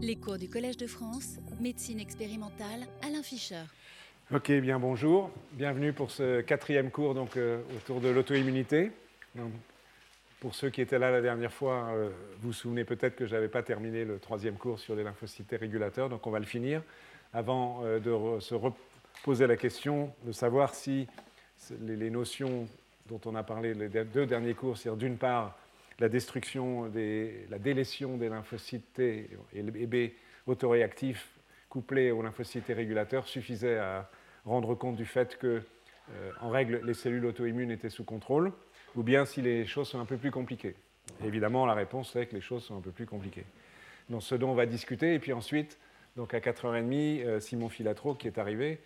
Les cours du Collège de France, médecine expérimentale, Alain Fischer. Ok, bien bonjour. Bienvenue pour ce quatrième cours donc, euh, autour de l'auto-immunité. Pour ceux qui étaient là la dernière fois, euh, vous vous souvenez peut-être que je n'avais pas terminé le troisième cours sur les lymphocytes régulateurs, donc on va le finir avant euh, de se reposer la question de savoir si les, les, notions dont on a parlé les deux derniers cours, c'est-à-dire d'une part la destruction, des, la délétion des lymphocytes T et B autoréactifs couplés aux lymphocytes régulateurs suffisait à rendre compte du fait que, euh, en règle, les cellules auto-immunes étaient sous contrôle, ou bien si les choses sont un peu plus compliquées. évidemment, la réponse est que les choses sont un peu plus compliquées. Donc, ce dont on va discuter, et puis ensuite, donc à 4h30, euh, Simon Filatro, qui est arrivé,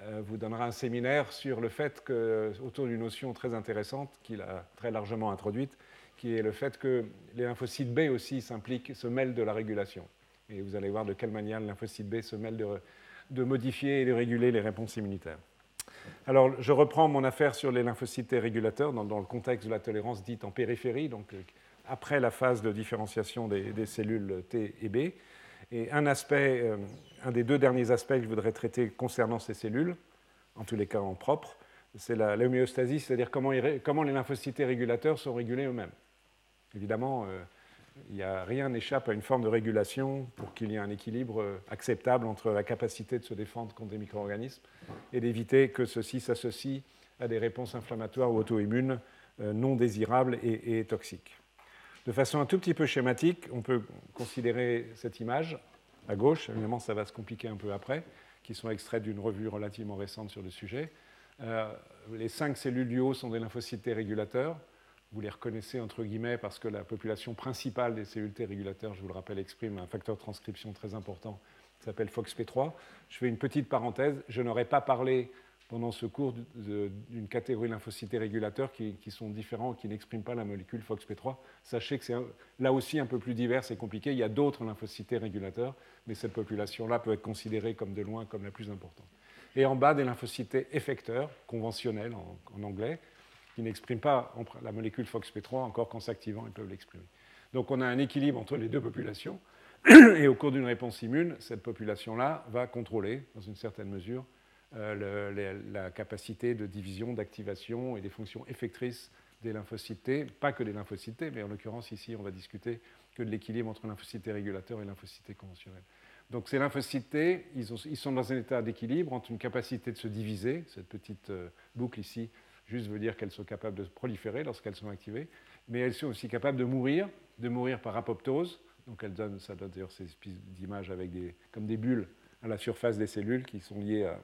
euh, vous donnera un séminaire sur le fait que, autour d'une notion très intéressante qu'il a très largement introduite, qui est le fait que les lymphocytes B aussi s'impliquent, se mêlent de la régulation. Et vous allez voir de quelle manière les lymphocytes B se mêlent de, modifier et de réguler les réponses immunitaires. Alors, je reprends mon affaire sur les lymphocytes régulateurs dans, le contexte de la tolérance dite en périphérie, donc euh, après la phase de différenciation des, cellules T et B. Et un aspect, euh, un des deux derniers aspects que je voudrais traiter concernant ces cellules, en tous les cas en propre, c'est l'homéostasie, c'est-à-dire comment les lymphocytes régulateurs sont régulés eux-mêmes. Évidemment, euh, rien n'échappe à une forme de régulation pour qu'il y ait un équilibre euh, acceptable entre la capacité de se défendre contre des micro-organismes et d'éviter que ceux-ci s'associent à des réponses inflammatoires ou auto-immunes euh, non désirables et, toxiques. De façon un tout petit peu schématique, on peut considérer cette image à gauche, évidemment ça va se compliquer un peu après, qui sont extraits d'une revue relativement récente sur le sujet. les cinq cellules du haut sont des lymphocytes régulateurs vous les reconnaissez entre guillemets parce que la population principale des cellules T régulateurs, je vous le rappelle, exprime un facteur de transcription très important qui s'appelle FOXP3. Je fais une petite parenthèse. Je n'aurais pas parlé pendant ce cours d'une catégorie de lymphocytes régulateurs qui, sont différents, qui n'expriment pas la molécule FOXP3. Sachez que c'est là aussi un peu plus divers et compliqué. Il y a d'autres lymphocytes régulateurs, mais cette population-là peut être considérée comme de loin comme la plus importante. Et en bas, des lymphocytes effecteurs, conventionnels en anglais, qui n'expriment pas la molécule FOXP3, encore qu'en s'activant, ils peuvent l'exprimer. Donc on a un équilibre entre les deux populations, et au cours d'une réponse immune, cette population-là va contrôler, dans une certaine mesure, euh, la capacité de division, d'activation et des fonctions effectrices des lymphocytes T, pas que des lymphocytes T, mais en l'occurrence ici on va discuter que de l'équilibre entre lymphocytes régulateurs et lymphocytes T conventionnels. Donc ces lymphocytes T, ils, ils, sont dans un état d'équilibre entre une capacité de se diviser, cette petite euh, boucle ici, juste veut dire qu'elles sont capables de proliférer lorsqu'elles sont activées, mais elles sont aussi capables de mourir, de mourir par apoptose. Donc elles donnent, ça donne d'ailleurs ces images avec des, comme des bulles à la surface des cellules qui sont liées à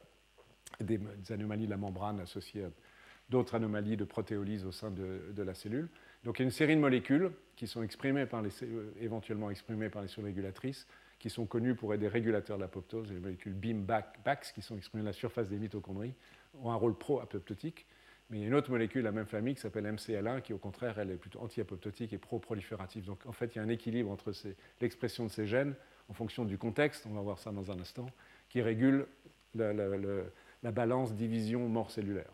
des, anomalies de la membrane associées à d'autres anomalies de protéolyse au sein de, la cellule. Donc il y a une série de molécules qui sont exprimées par les, euh, éventuellement exprimées par les cellules régulatrices, qui sont connues pour être des régulateurs de l'apoptose, les molécules BIM, BAX, qui sont exprimées à la surface des mitochondries, ont un rôle pro-apoptotique. Mais il y a une autre molécule de la même famille qui s'appelle MCL1 qui, au contraire, elle est plutôt anti-apoptotique et pro-proliférative. Donc, en fait, il y a un équilibre entre l'expression de ces gènes en fonction du contexte, on va voir ça dans un instant, qui régule la, la balance division-mort cellulaire.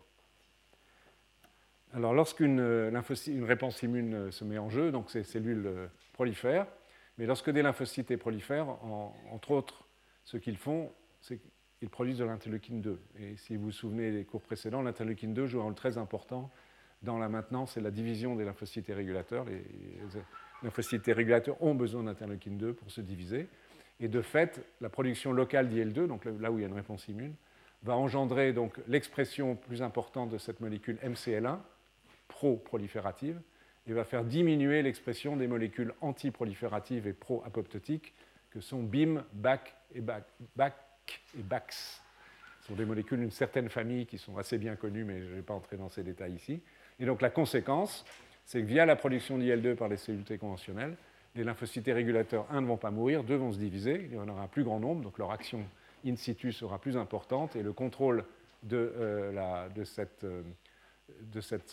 Alors, lorsqu'une une réponse immune se met en jeu, donc ces cellules euh, prolifèrent, mais lorsque des lymphocytes prolifèrent, entre autres, ce qu'ils font, c'est ils produisent de l'interleukine 2. Et si vous vous souvenez des cours précédents, l'interleukine 2 joue un rôle très important dans la maintenance et la division des lymphocytes régulateurs. Les lymphocytes régulateurs ont besoin d'interleukine 2 pour se diviser. Et de fait, la production locale d'IL2, donc là où il y a une réponse immune, va engendrer donc l'expression plus importante de cette molécule MCL1, pro-proliférative, et va faire diminuer l'expression des molécules anti-prolifératives et pro-apoptotiques que sont BIM, BAC et BAC, et BAX. Ce sont des molécules d'une certaine famille qui sont assez bien connues, mais je ne vais pas entrer dans ces détails ici. Et donc la conséquence, c'est que via la production d'IL2 par les cellules T conventionnelles, les lymphocytes régulateurs, un, ne vont pas mourir, deux, vont se diviser, il y en aura un plus grand nombre, donc leur action in situ sera plus importante, et le contrôle de, euh, cette, euh,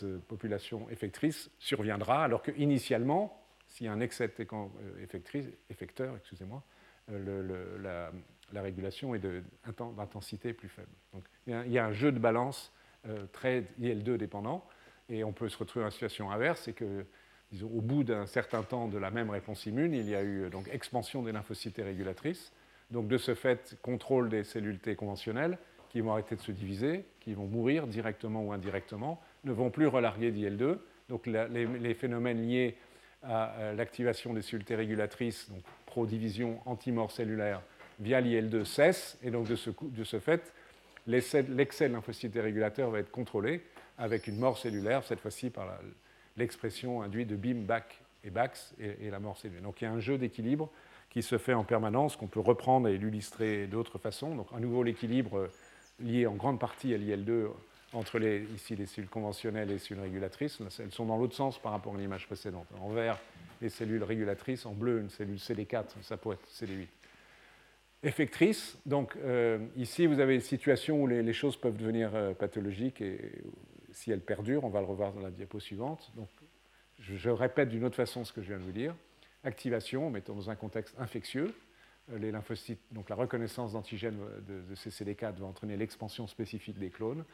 euh, population effectrice surviendra, alors qu'initialement, s'il y a un excès de effecteur, excusez-moi, la, la régulation est d'intensité plus faible. Il y a un jeu de balance euh, très IL2 dépendant, et on peut se retrouver dans situation inverse, c'est que au bout d'un certain temps de la même réponse immune, il y a eu expansion des lymphocytes régulatrices. Donc de ce fait, contrôle des cellules T conventionnelles qui vont arrêter de se diviser, qui vont mourir directement ou indirectement, ne vont plus relarguer d'IL2. Donc les, phénomènes liés à l'activation des cellules T régulatrices, donc pro-division, anti-mort cellulaire, via l'IL2 cessent. Et donc de ce, de ce fait, l'excès de lymphocytes régulateur va être contrôlé avec une mort cellulaire, cette fois-ci par l'expression induite de BIM, BAC et BAX et, la mort cellulaire. Donc il y a un jeu d'équilibre qui se fait en permanence, qu'on peut reprendre et l'illustrer d'autres façons. Donc à nouveau l'équilibre lié en grande partie à l'IL2 entre les, ici les cellules conventionnelles et les cellules régulatrices. Elles sont dans l'autre sens par rapport à l'image précédente. En vert, les cellules régulatrices, en bleu, une cellule CD4, ça pourrait être CD8 effectrice. Donc euh, ici, vous avez une situation où les, choses peuvent devenir euh, pathologiques et si elles perdurent, on va le revoir dans la diapo suivante. Donc je, répète d'une autre façon ce que je viens de vous dire. Activation, mettons dans un contexte infectieux. Euh, les lymphocytes, donc la reconnaissance d'antigènes de, ces CD4 va entraîner l'expansion spécifique des clones.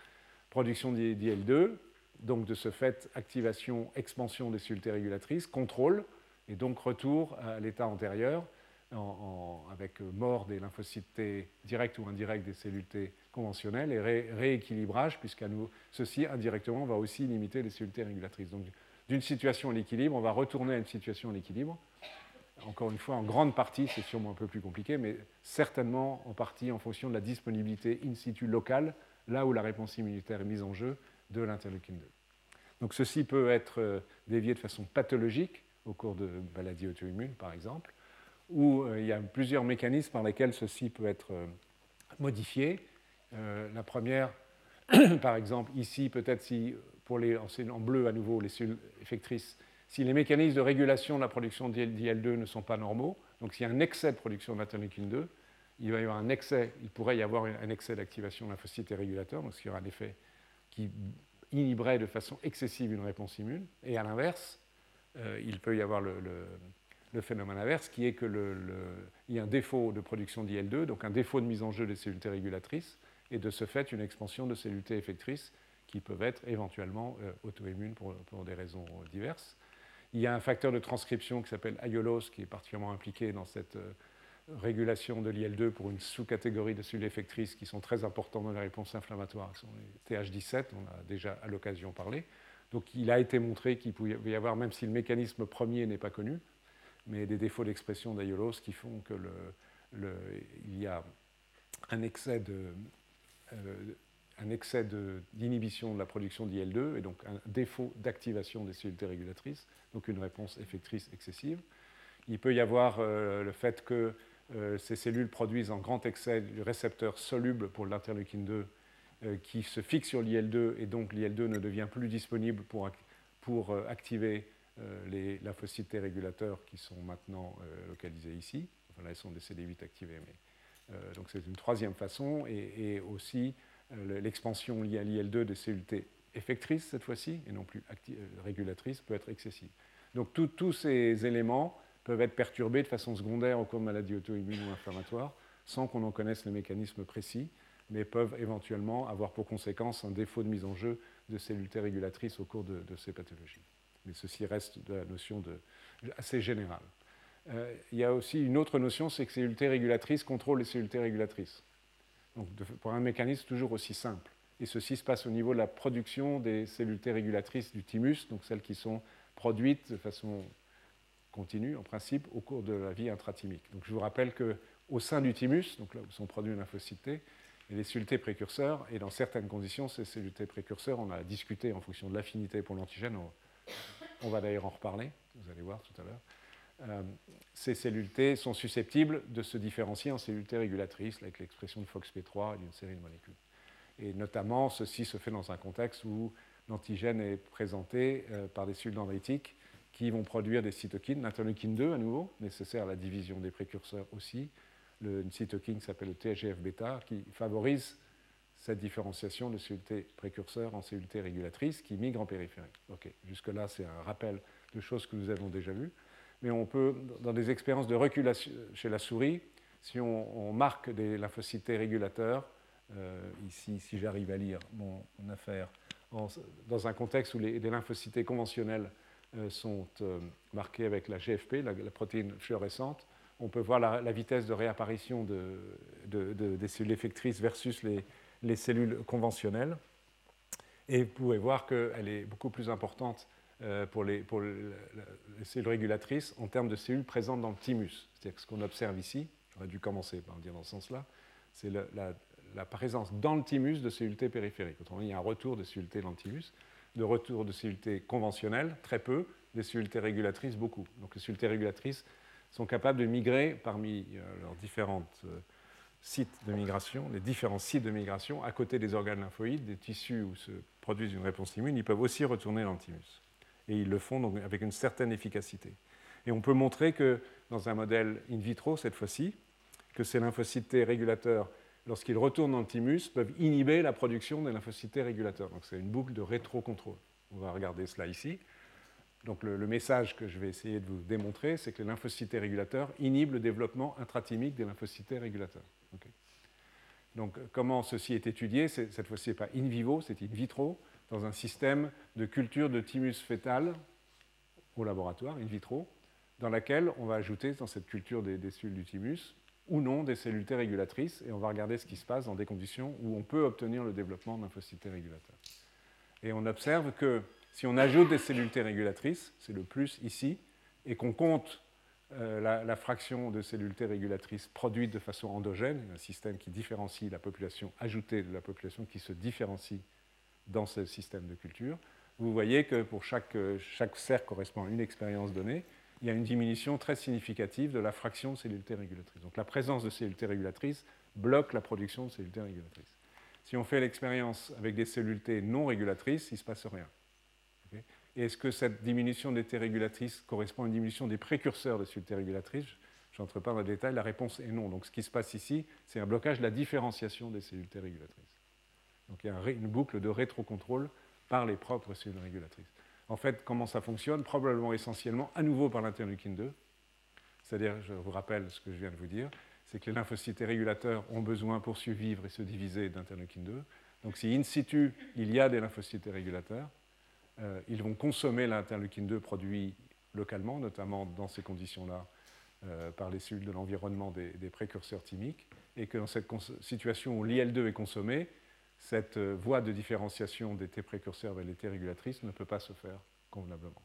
Production d'IL2, donc de ce fait, activation, expansion des cellules régulatrices, contrôle, et donc retour à l'état antérieur avec euh, mort des lymphocytes T directs ou indirects des cellules T conventionnelles et rééquilibrage, puisqu'à nous, ceci indirectement va aussi limiter les cellules T régulatrices. Donc d'une situation à l'équilibre, on va retourner à une situation à l'équilibre. Encore une fois, en grande partie, c'est sûrement un peu plus compliqué, mais certainement en partie en fonction de la disponibilité in situ locale, là où la réponse immunitaire est mise en jeu, de l'interleukine 2. Donc ceci peut être euh, dévié de façon pathologique au cours de maladies auto-immunes, par exemple, où euh, il y a plusieurs mécanismes par lesquels ceci peut être euh, modifié. Euh, la première, par exemple, ici, peut-être si, pour les, en bleu à nouveau, les cellules effectrices, si les mécanismes de régulation de la production d'IL2 ne sont pas normaux, donc s'il y a un excès de production d'interleukine 2, il va y avoir un excès, il pourrait y avoir un excès d'activation de lymphocytes et régulateurs, donc il y aura un effet qui inhiberait de façon excessive une réponse immune. Et à l'inverse, il peut y avoir le phénomène inverse, qui est qu'il le, y a un défaut de production d'IL2, donc un défaut de mise en jeu des cellules T régulatrices, et de ce fait une expansion de cellules T effectrices qui peuvent être éventuellement euh, auto-immunes pour, des raisons diverses. Il y a un facteur de transcription qui s'appelle IOLOS qui est particulièrement impliqué dans cette euh, régulation de l'IL2 pour une sous-catégorie de cellules effectrices qui sont très importantes dans la réponse inflammatoire, qui sont les TH17, on a déjà à l'occasion parlé. Donc il a été montré qu'il pouvait y avoir, même si le mécanisme premier n'est pas connu, mais des défauts d'expression d'Aiolos qui font que il y a un excès euh, d'inhibition de, la production d'IL2 et donc un défaut d'activation des cellules régulatrices, donc une réponse effectrice excessive. Il peut y avoir euh, le fait que euh, ces cellules produisent en grand excès du récepteur soluble pour l'interleukine 2 qui se fixe sur l'IL2 et donc l'IL2 ne devient plus disponible pour, pour activer les lymphocytes régulateurs qui sont maintenant euh, localisés ici. Enfin, là, ils sont des CD8 activés, mais euh, donc c'est une troisième façon, et, aussi l'expansion liée à l'IL2 des cellules T effectrices cette fois-ci, et non plus régulatrices, peut être excessive. Donc tous ces éléments peuvent être perturbés de façon secondaire au cours de maladies auto-immunes ou inflammatoires, sans qu'on en connaisse le mécanisme précis, mais peuvent éventuellement avoir pour conséquence un défaut de mise en jeu de cellules T régulatrices au cours de ces pathologies mais ceci reste de la notion assez générale. Euh, il y a aussi une autre notion, c'est que cellules régulatrices contrôlent les cellules régulatrices. Donc, pour un mécanisme toujours aussi simple. Et ceci se passe au niveau de la production des cellules régulatrices du thymus, donc celles qui sont produites de façon continue, en principe, au cours de la vie intrathymique. Donc, je vous rappelle qu'au sein du thymus, donc là où sont produits les lymphocytes T, et les cellules T précurseurs, et dans certaines conditions, ces cellules T précurseurs, on a discuté en fonction de l'affinité pour l'antigène, on va d'ailleurs en reparler, vous allez voir tout à l'heure. Euh, ces cellules T sont susceptibles de se différencier en cellules T régulatrices avec l'expression de FOXP3 et d'une série de molécules. Et notamment, ceci se fait dans un contexte où l'antigène est présenté euh, par des cellules dendritiques qui vont produire des cytokines, l'interleukine 2 à nouveau, nécessaire à la division des précurseurs aussi, une cytokine qui s'appelle le TGF-bêta, qui favorise cette différenciation de cellules T précurseurs en cellules T régulatrices qui migrent en périphérie. Jusque-là, c'est un rappel de choses que nous avons déjà vues. Mais on peut, dans des expériences de recul chez la souris, si on, marque des lymphocytes régulateurs, euh, ici, si j'arrive à lire mon, affaire, dans un contexte où les, lymphocytes conventionnels sont marquées avec la GFP, la, protéine fluorescente. On peut voir la, vitesse de réapparition des cellules effectrices versus les, cellules conventionnelles. Et vous pouvez voir qu'elle est beaucoup plus importante pour, les, cellules régulatrices en termes de cellules présentes dans le thymus. C'est-à-dire que ce qu'on observe ici, j'aurais dû commencer par le dire dans ce sens-là, c'est la, présence dans le thymus de cellules T périphériques. Autrement dit, il y a un retour de cellules T dans le thymus, de retour de cellules T conventionnelles, très peu, des cellules T régulatrices, beaucoup. Donc les cellules T régulatrices sont capables de migrer parmi euh, leurs différents euh, sites de migration, les différents sites de migration, à côté des organes lymphoïdes, des tissus où se produisent une réponse immune, ils peuvent aussi retourner thymus. Et ils le font donc avec une certaine efficacité. Et on peut montrer que dans un modèle in vitro, cette fois-ci, que ces lymphocytes régulateurs lorsqu'ils retournent dans le thymus, peuvent inhiber la production des lymphocytes régulateurs. Donc c'est une boucle de rétrocontrôle. On va regarder cela ici. Donc le, message que je vais essayer de vous démontrer, c'est que les lymphocytes régulateurs inhibent le développement intrathymique des lymphocytes régulateurs. Donc comment ceci est étudié Cette fois-ci, ce pas in vivo, c'est in vitro, dans un système de culture de thymus fœtal au laboratoire, in vitro, dans laquelle on va ajouter dans cette culture des, des cellules du thymus ou non des cellules T régulatrices, et on va regarder ce qui se passe dans des conditions où on peut obtenir le développement d'un T régulateur. Et on observe que si on ajoute des cellules T régulatrices, c'est le plus ici, et qu'on compte euh, la, fraction de cellules T régulatrices produites de façon endogène, un système qui différencie la population ajoutée de la population qui se différencie dans ce système de culture, vous voyez que pour chaque, chaque cercle correspond à une expérience donnée, il y a une diminution très significative de la fraction de cellules T régulatrices. Donc la présence de cellules T régulatrices bloque la production de cellules T régulatrices. Si on fait l'expérience avec des cellules T non régulatrices, il ne se passe rien. Est-ce que cette diminution des T régulatrices correspond à une diminution des précurseurs de cellules T régulatrices? Je n'entre pas dans le détail, la réponse est non. Donc ce qui se passe ici, c'est un blocage de la différenciation des cellules T régulatrices. Donc il y a une boucle de rétrocontrôle par les propres cellules régulatrices. En fait, comment ça fonctionne? Probablement essentiellement à nouveau par l'interleukine 2. C'est-à-dire, je vous rappelle ce que je viens de vous dire, c'est que les lymphocytes régulateurs ont besoin pour survivre et se diviser d'interleukine 2. Donc si in situ, il y a des lymphocytes régulateurs, euh, ils vont consommer l'interleukine 2 produit localement, notamment dans ces conditions-là, euh, par les cellules de l'environnement des, précurseurs thymiques, et que dans cette situation où l'IL2 est consommé, cette euh, voie de différenciation des T précurseurs vers les T régulatrices ne peut pas se faire convenablement.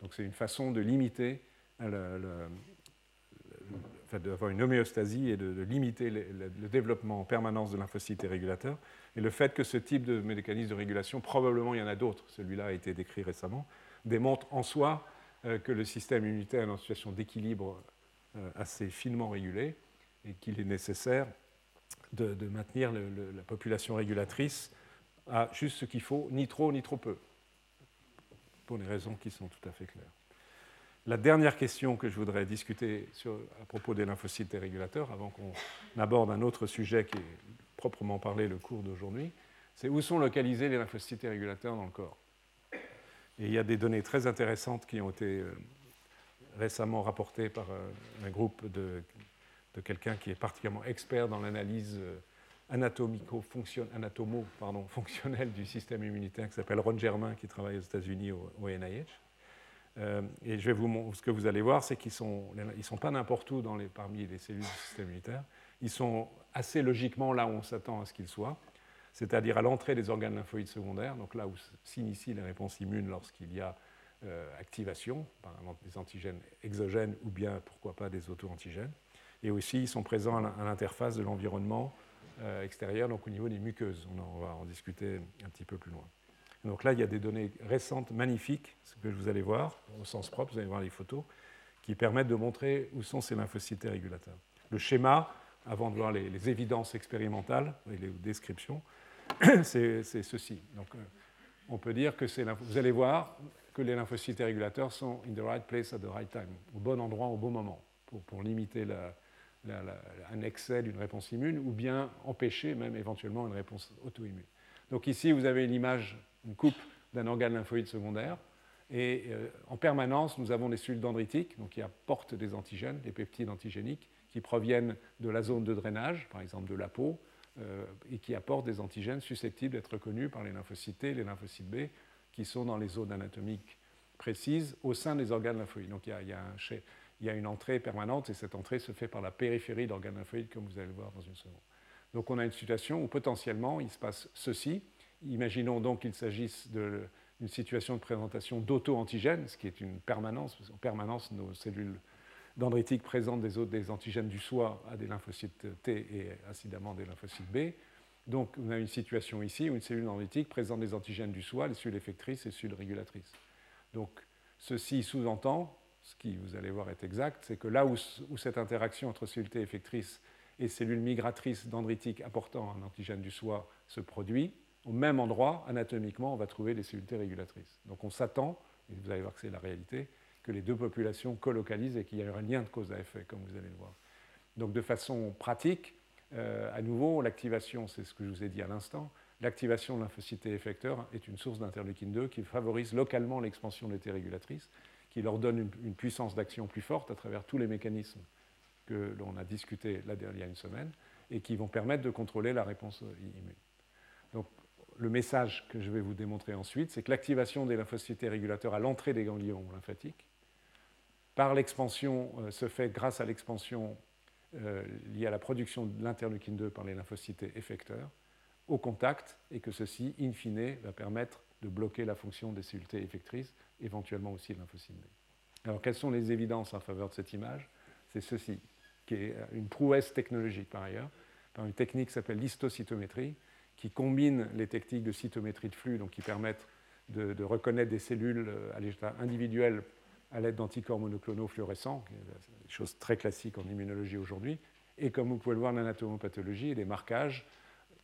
Donc c'est une façon de limiter, d'avoir une homéostasie et de, limiter le, développement en permanence de lymphocytes T régulateurs. Et le fait que ce type de mécanisme de régulation, probablement il y en a d'autres, celui-là a été décrit récemment, démontre en soi euh, que le système immunitaire est en situation d'équilibre euh, assez finement régulé et qu'il est nécessaire de, maintenir la population régulatrice à juste ce qu'il faut, ni trop ni trop peu, pour des raisons qui sont tout à fait claires. La dernière question que je voudrais discuter à propos des lymphocytes et régulateurs, avant qu'on aborde un autre sujet qui est proprement parlé le cours d'aujourd'hui, c'est où sont localisés les lymphocytes et régulateurs dans le corps. Il y a des données très intéressantes qui ont été euh, récemment rapportées par euh, un groupe de quelqu'un qui est particulièrement expert dans l'analyse euh, anatomo-fonctionnelle du système immunitaire, qui s'appelle Ron Germain, qui travaille aux États-Unis au, NIH. Euh, et je vais vous, ce que vous allez voir, c'est qu'ils ne sont, ils sont pas n'importe où dans les, parmi les cellules du système immunitaire. Ils sont assez logiquement là où on s'attend à ce qu'ils soient, c'est-à-dire à, l'entrée des organes lymphoïdes secondaires, donc là où s'initient les réponses immunes lorsqu'il y a euh, activation, par des antigènes exogènes ou bien, pourquoi pas, des auto-antigènes et aussi ils sont présents à l'interface de l'environnement euh, extérieur, donc au niveau des muqueuses. On, on, va en discuter un petit peu plus loin. Donc là, il y a des données récentes magnifiques, ce que vous allez voir, au sens propre, vous allez voir les photos, qui permettent de montrer où sont ces lymphocytes régulateurs. Le schéma, avant de voir les, évidences expérimentales et les descriptions, c'est ceci. Donc, euh, on peut dire que vous allez voir que les lymphocytes régulateurs sont in the right place at the right time, au bon endroit au bon moment, pour, limiter un excès d'une réponse immune ou bien empêcher même éventuellement une réponse auto-immune. Donc ici, vous avez l'image, une coupe d'un organe lymphoïde secondaire. Et euh, en permanence, nous avons des cellules dendritiques donc qui apportent des antigènes, des peptides antigéniques, qui proviennent de la zone de drainage, par exemple de la peau, euh, et qui apportent des antigènes susceptibles d'être reconnus par les lymphocytes T, les lymphocytes B, qui sont dans les zones anatomiques précise au sein des organes lymphoïdes. Donc il y a, une entrée permanente et cette entrée se fait par la périphérie d'organes lymphoïdes, comme vous allez le voir dans une seconde. Donc on a une situation où potentiellement il se passe ceci. Imaginons donc qu'il s'agisse d'une situation de présentation d'auto-antigènes, ce qui est une permanence, parce qu'en permanence nos cellules dendritiques présentent des, des antigènes du soi à des lymphocytes T et incidemment des lymphocytes B. Donc, on a une situation ici où une cellule dendritique présente des antigènes du soi, les cellules effectrices et les cellules régulatrices. Donc, ceci sous-entend, ce qui, vous allez voir, est exact, c'est que là où, cette interaction entre cellules T effectrices et cellules migratrices dendritiques apportant un antigène du soi se produit, au même endroit, anatomiquement, on va trouver les cellules T régulatrices. Donc, on s'attend, et vous allez voir que c'est la réalité, que les deux populations colocalisent et qu'il y a un lien de cause à effet, comme vous allez le voir. Donc, de façon pratique, euh, à nouveau, l'activation, c'est ce que je vous ai dit à l'instant, l'activation de lymphocytes effecteurs est une source d'interleukine 2 qui favorise localement l'expansion des T régulatrices, qui leur donne une, puissance d'action plus forte à travers tous les mécanismes que l'on a discutés là, il y a une semaine et qui vont permettre de contrôler la réponse immune. Donc, le message que je vais vous démontrer ensuite, c'est que l'activation des lymphocytes régulateurs à l'entrée des ganglions lymphatiques, par l'expansion, euh, se fait grâce à l'expansion euh, lié à la production de l'interleukine 2 par les lymphocytes effecteurs au contact et que ceci, in fine, va permettre de bloquer la fonction des cellules effectrices, éventuellement aussi de lymphocytes. Alors, quelles sont les évidences en faveur de cette image? C'est ceci, qui est une prouesse technologique par ailleurs, par une technique qui s'appelle l'histocytométrie, qui combine les techniques de cytométrie de flux, donc qui permettent de, reconnaître des cellules euh, à l'état individuel à l'aide d'anticorps monoclonaux fluorescents, des choses très classiques en immunologie aujourd'hui, et comme vous pouvez le voir, l'anatomopathologie et les marquages.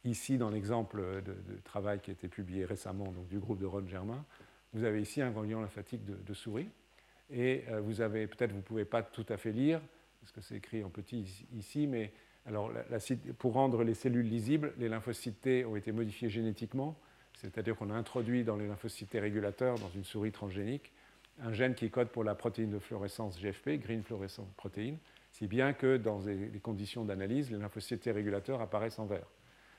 Ici, dans l'exemple de, travail qui a été publié récemment du groupe de Ron Germain, vous avez ici un ganglion lymphatique de, souris. Et euh, vous avez, peut-être vous ne pouvez pas tout à fait lire, parce que c'est écrit en petit ici, mais alors, pour rendre les cellules lisibles, les lymphocytes T ont été modifiés génétiquement, c'est-à-dire qu'on a introduit dans les lymphocytes T régulateurs, dans une souris transgénique, un gène qui code pour la protéine de fluorescence GFP, Green Fluorescent Protein, si bien que dans les conditions d'analyse, les lymphocytes régulateurs apparaissent en vert.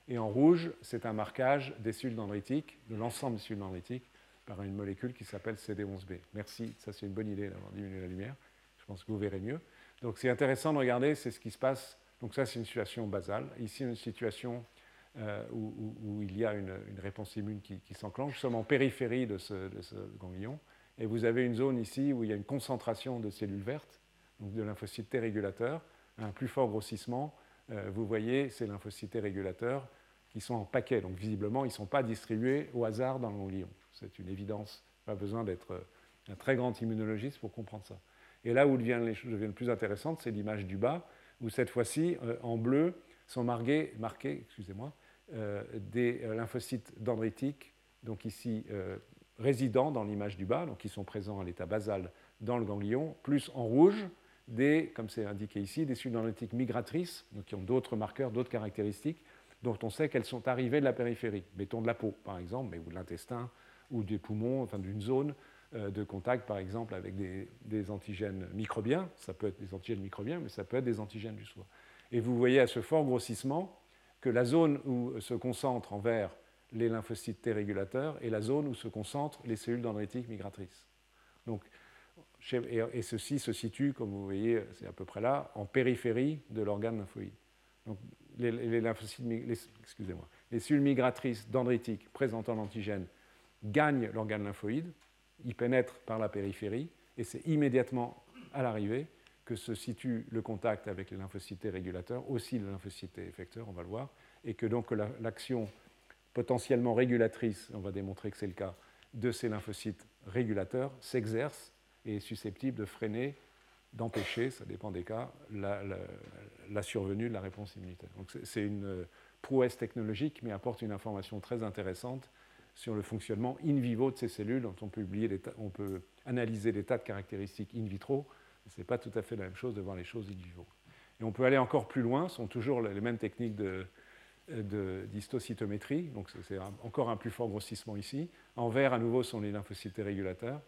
Et en rouge, c'est un marquage des cellules dendritiques, de l'ensemble des cellules dendritiques, par une molécule qui s'appelle CD11B. Merci, ça c'est une bonne idée d'avoir diminué la lumière. Je pense que vous verrez mieux. Donc c'est intéressant de regarder, c'est ce qui se passe. Donc ça c'est une situation basale. Ici une situation euh, où, il y a une, réponse immune qui, s'enclenche. Nous sommes en périphérie de ce, ganglion. Et vous avez une zone ici où il y a une concentration de cellules vertes, donc de lymphocytes T régulateurs, un plus fort grossissement. Euh, vous voyez ces lymphocytes T régulateurs qui sont en paquet. Donc visiblement, ils ne sont pas distribués au hasard dans le ganglion. C'est une évidence. Pas besoin d'être euh, un très grand immunologiste pour comprendre ça. Et là où deviennent les choses deviennent plus intéressantes, c'est l'image du bas, où cette fois-ci, euh, en bleu, sont marqués, marqués excusez-moi, des lymphocytes dendritiques, donc ici résidents dans l'image du bas, donc qui sont présents à l'état basal dans le ganglion, plus en rouge des, comme c'est indiqué ici, des cellules dendritiques migratrices, donc qui ont d'autres marqueurs, d'autres caractéristiques, dont on sait qu'elles sont arrivées de la périphérie, mettons de la peau par exemple, mais ou de l'intestin, ou des poumons, enfin d'une zone euh, de contact par exemple avec des, antigènes microbiens, ça peut être des antigènes microbiens, mais ça peut être des antigènes du soi. Et vous voyez à ce fort grossissement que la zone où se concentrent en vert les lymphocytes T régulateurs et la zone où se concentrent les cellules dendritiques migratrices. Donc, et, ceci se situe, comme vous voyez, c'est à peu près là, en périphérie de l'organe lymphoïde. Donc, les, lymphocytes, excusez-moi, les cellules migratrices dendritiques présentant l'antigène gagnent l'organe lymphoïde, y pénètrent par la périphérie, et c'est immédiatement à l'arrivée que se situe le contact avec les lymphocytes régulateurs, aussi les lymphocytes effecteurs, on va le voir, et que donc l'action potentiellement régulatrice, on va démontrer que c'est le cas, de ces lymphocytes régulateurs s'exerce et est susceptible de freiner, d'empêcher, ça dépend des cas, la, survenue de la réponse immunitaire. Donc c'est une prouesse technologique, mais apporte une information très intéressante sur le fonctionnement in vivo de ces cellules, dont on peut, analyser des tas de caractéristiques in vitro. Ce n'est pas tout à fait la même chose de voir les choses in vivo. Et on peut aller encore plus loin, ce sont toujours les mêmes techniques de, d'histocytométrie, donc c'est encore un plus fort grossissement ici. En vert, à nouveau, sont les lymphocytes régulateurs.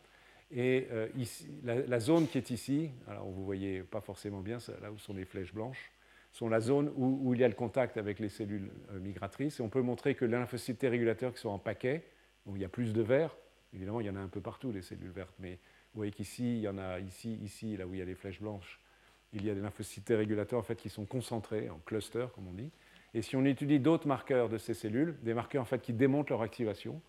Et euh, ici, la, zone qui est ici, alors vous voyez pas forcément bien, là où sont les flèches blanches, sont la zone où, il y a le contact avec les cellules euh, migratrices. Et on peut montrer que les lymphocytes régulateurs qui sont en paquet, où il y a plus de vert, Évidemment, il y en a un peu partout, les cellules vertes, mais vous voyez qu'ici, il y en a ici, ici, là où il y a les flèches blanches, il y a des lymphocytes régulateurs en fait, qui sont concentrés en clusters, comme on dit. Et si on étudie d'autres marqueurs de ces cellules, des marqueurs en fait, qui démontrent leur activation,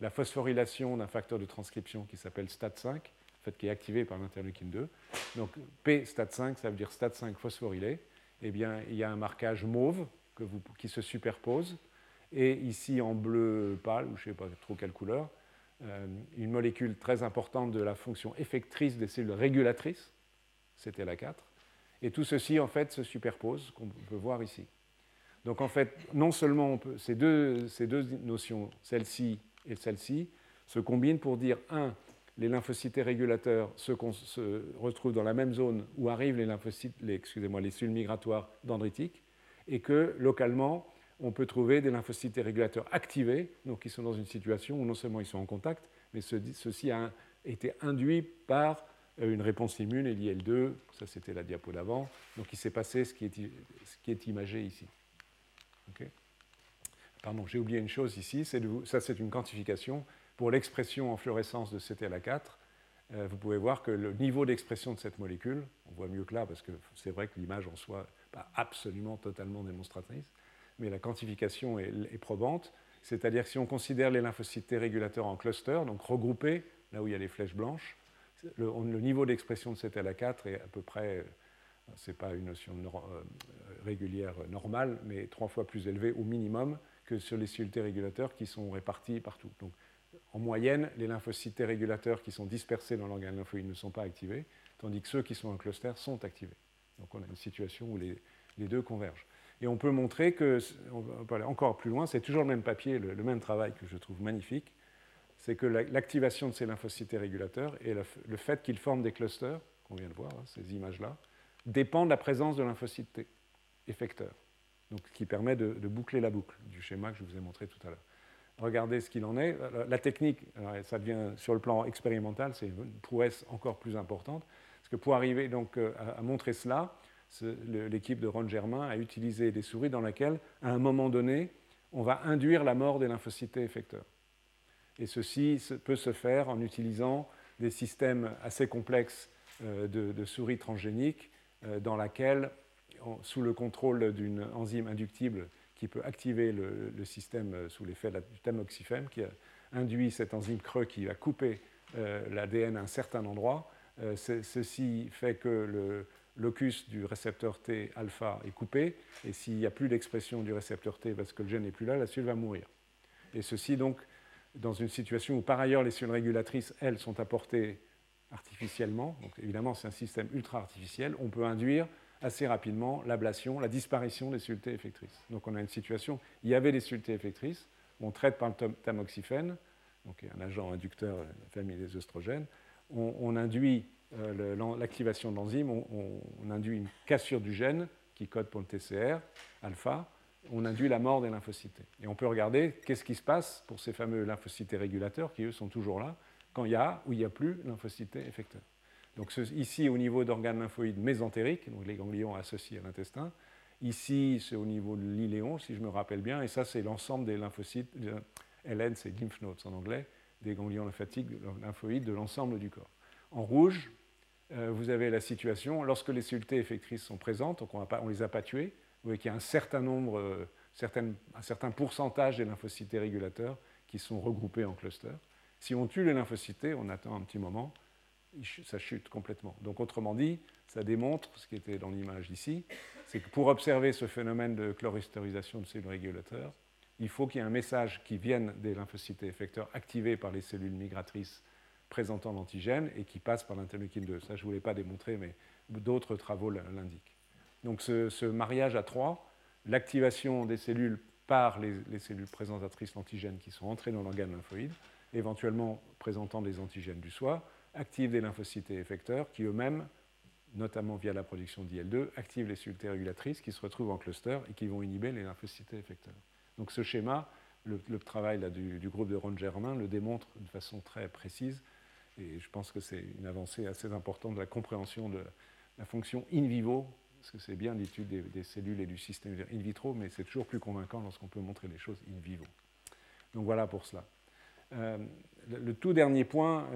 la phosphorylation d'un facteur de transcription qui s'appelle STAT5, en fait, qui est activé par l'interleukine 2. Donc P STAT5, ça veut dire STAT5 phosphorylé. Eh bien, il y a un marquage mauve qui se superpose. Et ici, en bleu pâle, ou je ne sais pas trop quelle couleur, euh, une molécule très importante de la fonction effectrice des cellules régulatrices, c'était la 4. Et tout ceci, en fait, se superpose, qu'on peut voir ici. Donc, en fait, non seulement ces, deux, ces deux notions, celle-ci et celle-ci, se combinent pour dire, un, les lymphocytes régulateurs se, retrouvent dans la même zone où arrivent les lymphocytes, excusez-moi, les cellules migratoires dendritiques, et que localement, on peut trouver des lymphocytes régulateurs activés, donc qui sont dans une situation où non seulement ils sont en contact, mais ceci a été induit par euh, une réponse immune, l'IL2, ça c'était la diapo d'avant, donc il s'est passé ce qui est, ce qui est imagé ici. Pardon, j'ai oublié une chose ici, ça c'est une quantification pour l'expression en fluorescence de CTLA4. Euh, vous pouvez voir que le niveau d'expression de cette molécule, on voit mieux que là parce que c'est vrai que l'image en soi n'est pas absolument totalement démonstratrice, mais la quantification est, probante. C'est-à-dire que si on considère les lymphocytes régulateurs en cluster, donc regroupés, là où il y a les flèches blanches, le, niveau d'expression de CTLA4 est à peu près, euh, ce n'est pas une notion euh, régulière normale, mais trois fois plus élevé au minimum que sur les cellules régulateurs qui sont répartis partout. En moyenne, les lymphocytes régulateurs qui sont dispersés dans l'organe lymphoïde ne sont pas activés, tandis que ceux qui sont en cluster sont activés. Donc on a une situation où les, deux convergent. Et on peut montrer que, on va aller encore plus loin, c'est toujours le même papier, le, même travail que je trouve magnifique, c'est que l'activation de ces lymphocytes régulateurs et le, fait qu'ils forment des clusters, qu'on vient de voir, hein, ces images-là, dépend de la présence de lymphocytes T, effecteurs, donc, ce qui permet de, boucler la boucle du schéma que je vous ai montré tout à l'heure. Regardez ce qu'il en est. La, technique, ça devient sur le plan expérimental, c'est une prouesse encore plus importante, parce que pour arriver donc euh, à montrer cela, l'équipe de Ron Germain a utilisé des souris dans lesquelles, à un moment donné, on va induire la mort des lymphocytes effecteurs. Et ceci peut se faire en utilisant des systèmes assez complexes euh, de, souris transgéniques euh, dans lesquels, sous le contrôle d'une enzyme inductible qui peut activer le, système euh, sous l'effet du tamoxifène, qui induit cette enzyme creux qui va couper l'ADN à un certain endroit, ceci fait que le, locus du récepteur T alpha est coupé, et s'il n'y a plus d'expression du récepteur T parce que le gène n'est plus là, la cellule va mourir. Et ceci donc dans une situation où par ailleurs les cellules régulatrices, elles, sont apportées artificiellement, donc évidemment c'est un système ultra artificiel, on peut induire assez rapidement l'ablation, la disparition des T effectrices. Donc on a une situation, il y avait des T effectrices, on traite par le tamoxifène, donc un agent inducteur de la famille des oestrogènes, on induit euh, l'activation de l'enzyme, on, induit une cassure du gène qui code pour le TCR, alpha, on induit la mort des lymphocytes. Et on peut regarder qu'est-ce qui se passe pour ces fameux lymphocytes régulateurs qui, eux, sont toujours là, quand il y a ou il n'y a plus lymphocytes effecteurs. Donc ici, au niveau d'organes lymphoïdes mésentériques, donc les ganglions associés à l'intestin, ici, c'est au niveau de l'iléon, si je me rappelle bien, et ça, c'est l'ensemble des lymphocytes, LN, c'est lymph nodes en anglais, des ganglions lymphatiques, lymphoïdes de l'ensemble du corps. En rouge, euh, vous avez la situation, lorsque les cellules effectrices sont présentes, donc on ne les a pas tuées, vous voyez qu'il y a un certain nombre, euh, un certain pourcentage des lymphocytes régulateurs qui sont regroupés en clusters. Si on tue les lymphocytes, on attend un petit moment, ça chute complètement. Donc autrement dit, ça démontre, ce qui était dans l'image ici, c'est que pour observer ce phénomène de chlorhystérisation de cellules régulateurs, il faut qu'il y ait un message qui vienne des lymphocytes effecteurs activés par les cellules migratrices présentant l'antigène et qui passe par l'interleukine 2. Ça, je ne voulais pas démontrer, mais d'autres travaux l'indiquent. Donc ce, mariage à trois, l'activation des cellules par les, cellules présentatrices d'antigènes qui sont entrées dans l'organe lymphoïde, éventuellement présentant des antigènes du soi, active des lymphocytes effecteurs qui eux-mêmes, notamment via la production d'IL2, activent les cellules régulatrices qui se retrouvent en cluster et qui vont inhiber les lymphocytes effecteurs. Donc ce schéma, le, travail du, du, groupe de Ron Germain le démontre de façon très précise et je pense que c'est une avancée assez importante de la compréhension de la fonction in vivo, parce que c'est bien l'étude des, cellules et du système in vitro, mais c'est toujours plus convaincant lorsqu'on peut montrer les choses in vivo. Donc voilà pour cela. Le, tout dernier point,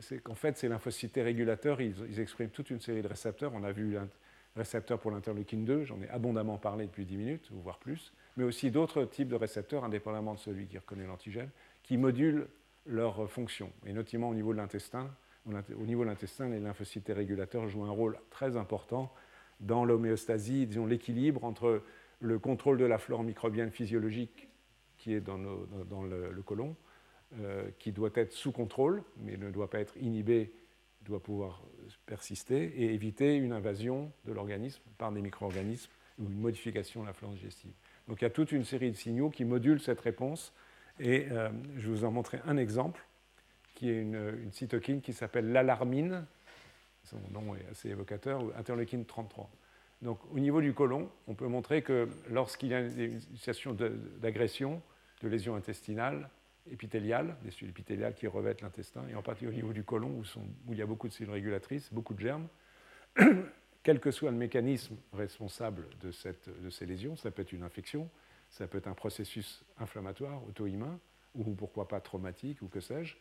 c'est qu'en fait, ces lymphocytes régulateurs, ils, ils, expriment toute une série de récepteurs. On a vu un récepteur pour l'interleukine 2, j'en ai abondamment parlé depuis 10 minutes, voire plus, mais aussi d'autres types de récepteurs, indépendamment de celui qui reconnaît l'antigène, qui modulent leur fonction, et notamment au niveau de l'intestin. Au niveau de l'intestin, les lymphocytes régulateurs jouent un rôle très important dans l'homéostasie, disons l'équilibre entre le contrôle de la flore microbienne physiologique qui est dans, le, le, côlon, euh, qui doit être sous contrôle, mais ne doit pas être inhibé, doit pouvoir persister, et éviter une invasion de l'organisme par des micro-organismes ou une modification de la digestive. Donc il y a toute une série de signaux qui modulent cette réponse et euh, je vous en montrer un exemple, qui est une, cytokine qui s'appelle l'alarmine, son nom est assez évocateur, ou interleukine 33. Donc au niveau du côlon, on peut montrer que lorsqu'il y a une situation d'agression, de, lésion intestinale, épithéliale, des cellules épithéliales qui revêtent l'intestin, et en particulier au niveau du côlon où, il y a beaucoup de cellules régulatrices, beaucoup de germes, quel que soit le mécanisme responsable de ces lésions, ça peut être une infection, ça peut être un processus inflammatoire, auto-immun, ou pourquoi pas traumatique, ou que sais-je.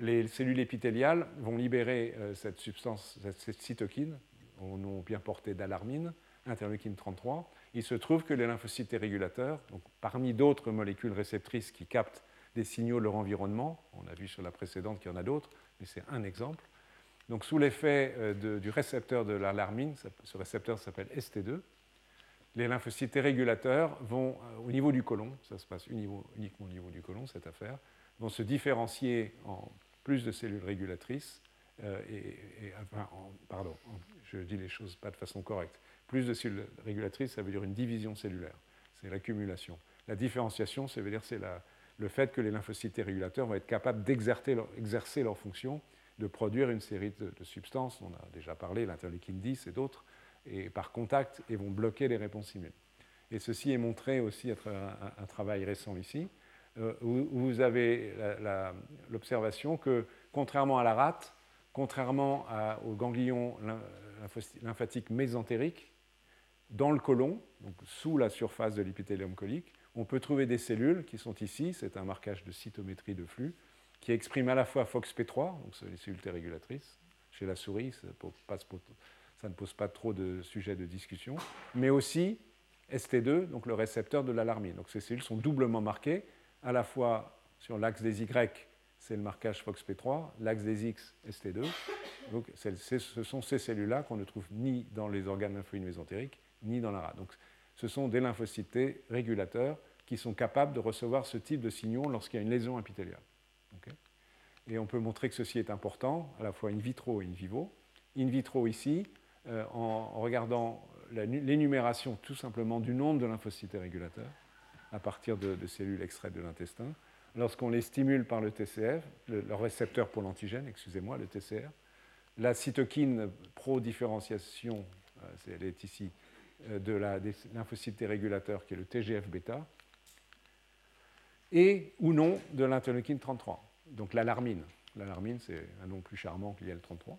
Les cellules épithéliales vont libérer euh, cette substance, cette cytokine, au nom bien porté d'alarmine, interleukine 33. Il se trouve que les lymphocytes régulateurs, donc parmi d'autres molécules réceptrices qui captent des signaux de leur environnement, on a vu sur la précédente qu'il y en a d'autres, mais c'est un exemple. Donc sous l'effet euh, du récepteur de l'alarmine, ce récepteur s'appelle ST2, les lymphocytes régulateurs vont, euh, au niveau du côlon, ça se passe uniquement au niveau du côlon, cette affaire, vont se différencier en plus de cellules régulatrices, euh, et, pardon, je dis les choses pas de façon correcte. Plus de cellules régulatrices, ça veut dire une division cellulaire, c'est l'accumulation. La différenciation, ça veut dire c'est le fait que les lymphocytes régulateurs vont être capables d'exercer leur, fonction, de produire une série de, substances, on a déjà parlé, l'interleukine 10 et d'autres, et par contact et vont bloquer les réponses immunes. Et ceci est montré aussi à travers un, travail récent ici, euh, où, vous avez l'observation que, contrairement à la rate, contrairement aux ganglions lymphatiques dans le côlon, donc sous la surface de l'épithélium colique, on peut trouver des cellules qui sont ici, c'est un marquage de cytométrie de flux, qui expriment à la fois FOXP3, donc c'est les cellules régulatrices, chez la souris, ça ne pose pas trop de sujets de discussion, mais aussi ST2, donc le récepteur de l'alarmine. Donc ces cellules sont doublement marquées, à la fois sur l'axe des Y, c'est le marquage FOXP3, l'axe des X, ST2. Donc ce sont ces cellules-là qu'on ne trouve ni dans les organes lymphoïdes mésentériques, ni dans la rate. Donc ce sont des lymphocytes régulateurs qui sont capables de recevoir ce type de signaux lorsqu'il y a une lésion épithéliale. et on peut montrer que ceci est important, à la fois in vitro et in vivo. In vitro ici, euh, en, regardant l'énumération tout simplement du nombre de lymphocytes régulateurs à partir de, cellules extraites de l'intestin. Lorsqu'on les stimule par le TCR, le, récepteur pour l'antigène, excusez-moi, le TCR, la cytokine pro-différenciation, euh, elle est ici, euh, de la, des lymphocytes régulateurs, qui est le TGF-bêta, et ou non de l'interleukine 33, donc l'alarmine. L'alarmine, c'est un nom plus charmant qu'il y a le 33.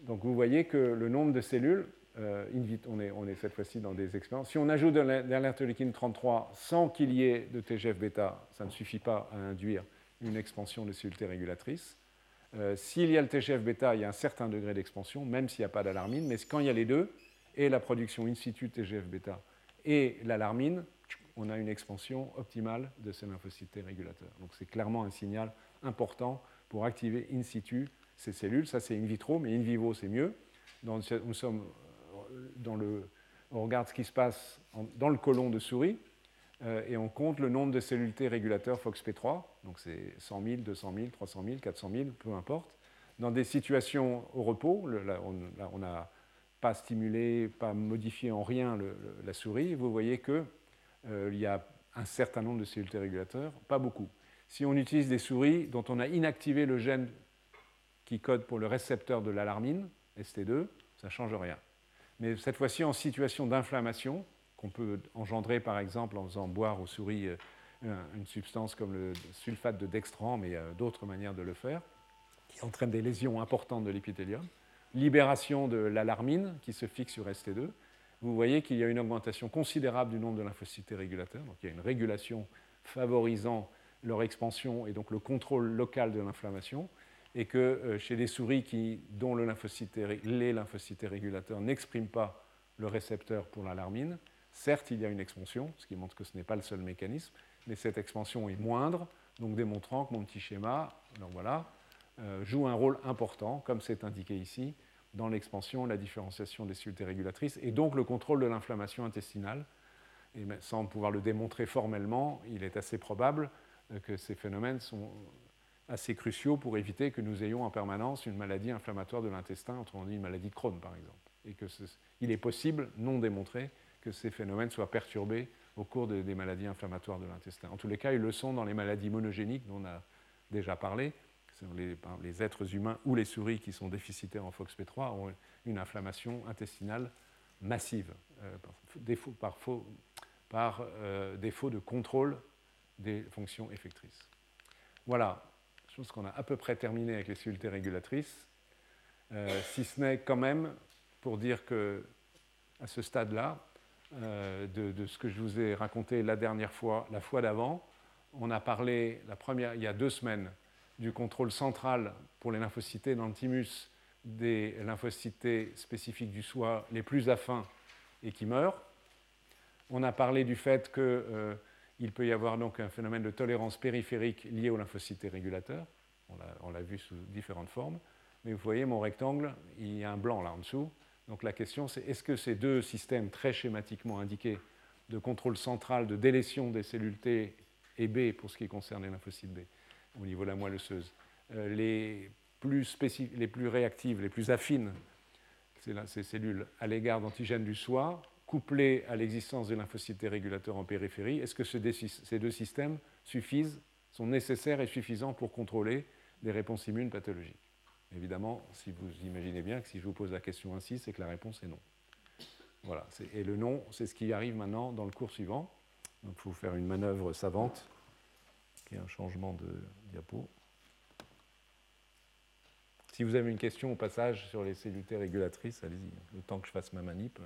Donc vous voyez que le nombre de cellules, euh, on, est, cette fois-ci dans des expériences. Si on ajoute de l'interleukine 33 sans qu'il y ait de TGF-bêta, ça ne suffit pas à induire une expansion de cellules T régulatrices. Euh, s'il y a le TGF-bêta, il y a un certain degré d'expansion, même s'il n'y a pas d'alarmine, mais quand il y a les deux, et la production in situ TGF-bêta et l'alarmine, on a une expansion optimale de ces lymphocytes régulateurs. Donc c'est clairement un signal important pour activer in situ ces cellules. Ça, c'est in vitro, mais in vivo, c'est mieux. nous sommes euh, dans le, on regarde ce qui se passe dans le côlon de souris euh, et on compte le nombre de cellules T régulateurs FOXP3. Donc c'est 100 000, 200 000, 300 000, 400 000, peu importe. Dans des situations au repos, on n'a pas stimulé, pas modifié en rien la souris. Vous voyez qu'il euh, y a un certain nombre de cellules régulateurs, pas beaucoup. Si on utilise des souris dont on a inactivé le gène qui code pour le récepteur de l'alarmine, ST2, ça ne change rien. Mais cette fois-ci en situation d'inflammation, qu'on peut engendrer par exemple en faisant boire aux souris euh, une substance comme le sulfate de dextran, mais il a d'autres manières de le faire, qui entraîne des lésions importantes de l'épithélium. Libération de l'alarmine qui se fixe sur ST2. Vous voyez qu'il y a une augmentation considérable du nombre de lymphocytes régulateurs, donc il y a une régulation favorisant leur expansion et donc le contrôle local de l'inflammation, et que euh, chez des souris dont le les lymphocytes régulateurs n'expriment pas le récepteur pour l'alarmine, certes il y a une expansion, ce qui montre que ce n'est pas le seul mécanisme, mais cette expansion est moindre, donc démontrant que mon petit schéma, voilà, euh, joue un rôle important, comme c'est indiqué ici, dans l'expansion, la différenciation des cellules régulatrices, et donc le contrôle de l'inflammation intestinale. Et sans pouvoir le démontrer formellement, il est assez probable euh, que ces phénomènes sont assez cruciaux pour éviter que nous ayons en permanence une maladie inflammatoire de l'intestin, autrement dit une maladie de Crohn par exemple. Et qu'il est possible, non démontré, que ces phénomènes soient perturbés au cours des maladies inflammatoires de l'intestin. En tous les cas, ils le sont dans les maladies monogéniques dont on a déjà parlé. Les, êtres humains ou les souris qui sont déficitaires en FOXP3 ont une inflammation intestinale massive, euh, par, par, euh, défaut de contrôle des fonctions effectrices. Voilà, je pense qu'on a à peu près terminé avec les cellules régulatrices, euh, si ce n'est quand même pour dire que à ce stade-là, euh, de, ce que je vous ai raconté la dernière fois, la fois d'avant, on a parlé la première, il y a deux semaines du contrôle central pour les lymphocytes dans le thymus des lymphocytes spécifiques du soi les plus affins et qui meurent. On a parlé du fait que euh, peut y avoir donc un phénomène de tolérance périphérique lié aux lymphocytes régulateurs. On l'a vu sous différentes formes. Mais vous voyez, mon rectangle, il y a un blanc là en dessous. Donc la question, c'est est-ce que ces deux systèmes très schématiquement indiqués de contrôle central de délétion des cellules T et B pour ce qui concerne les lymphocytes B au niveau de la moelle euh, les, plus réactives, les plus affines, ces cellules à l'égard d'antigènes du soi, couplé à l'existence des lymphocytes régulateurs en périphérie, est-ce que ces deux systèmes suffisent, sont nécessaires et suffisants pour contrôler des réponses immunes pathologiques? Évidemment, si vous imaginez bien que si je vous pose la question ainsi, c'est que la réponse est non. Voilà, et le non, c'est ce qui arrive maintenant dans le cours suivant. Donc il faut faire une manœuvre savante, est un changement de diapo. Si vous avez une question au passage sur les cellules régulatrices, allez-y, le temps que je fasse ma manip. Euh,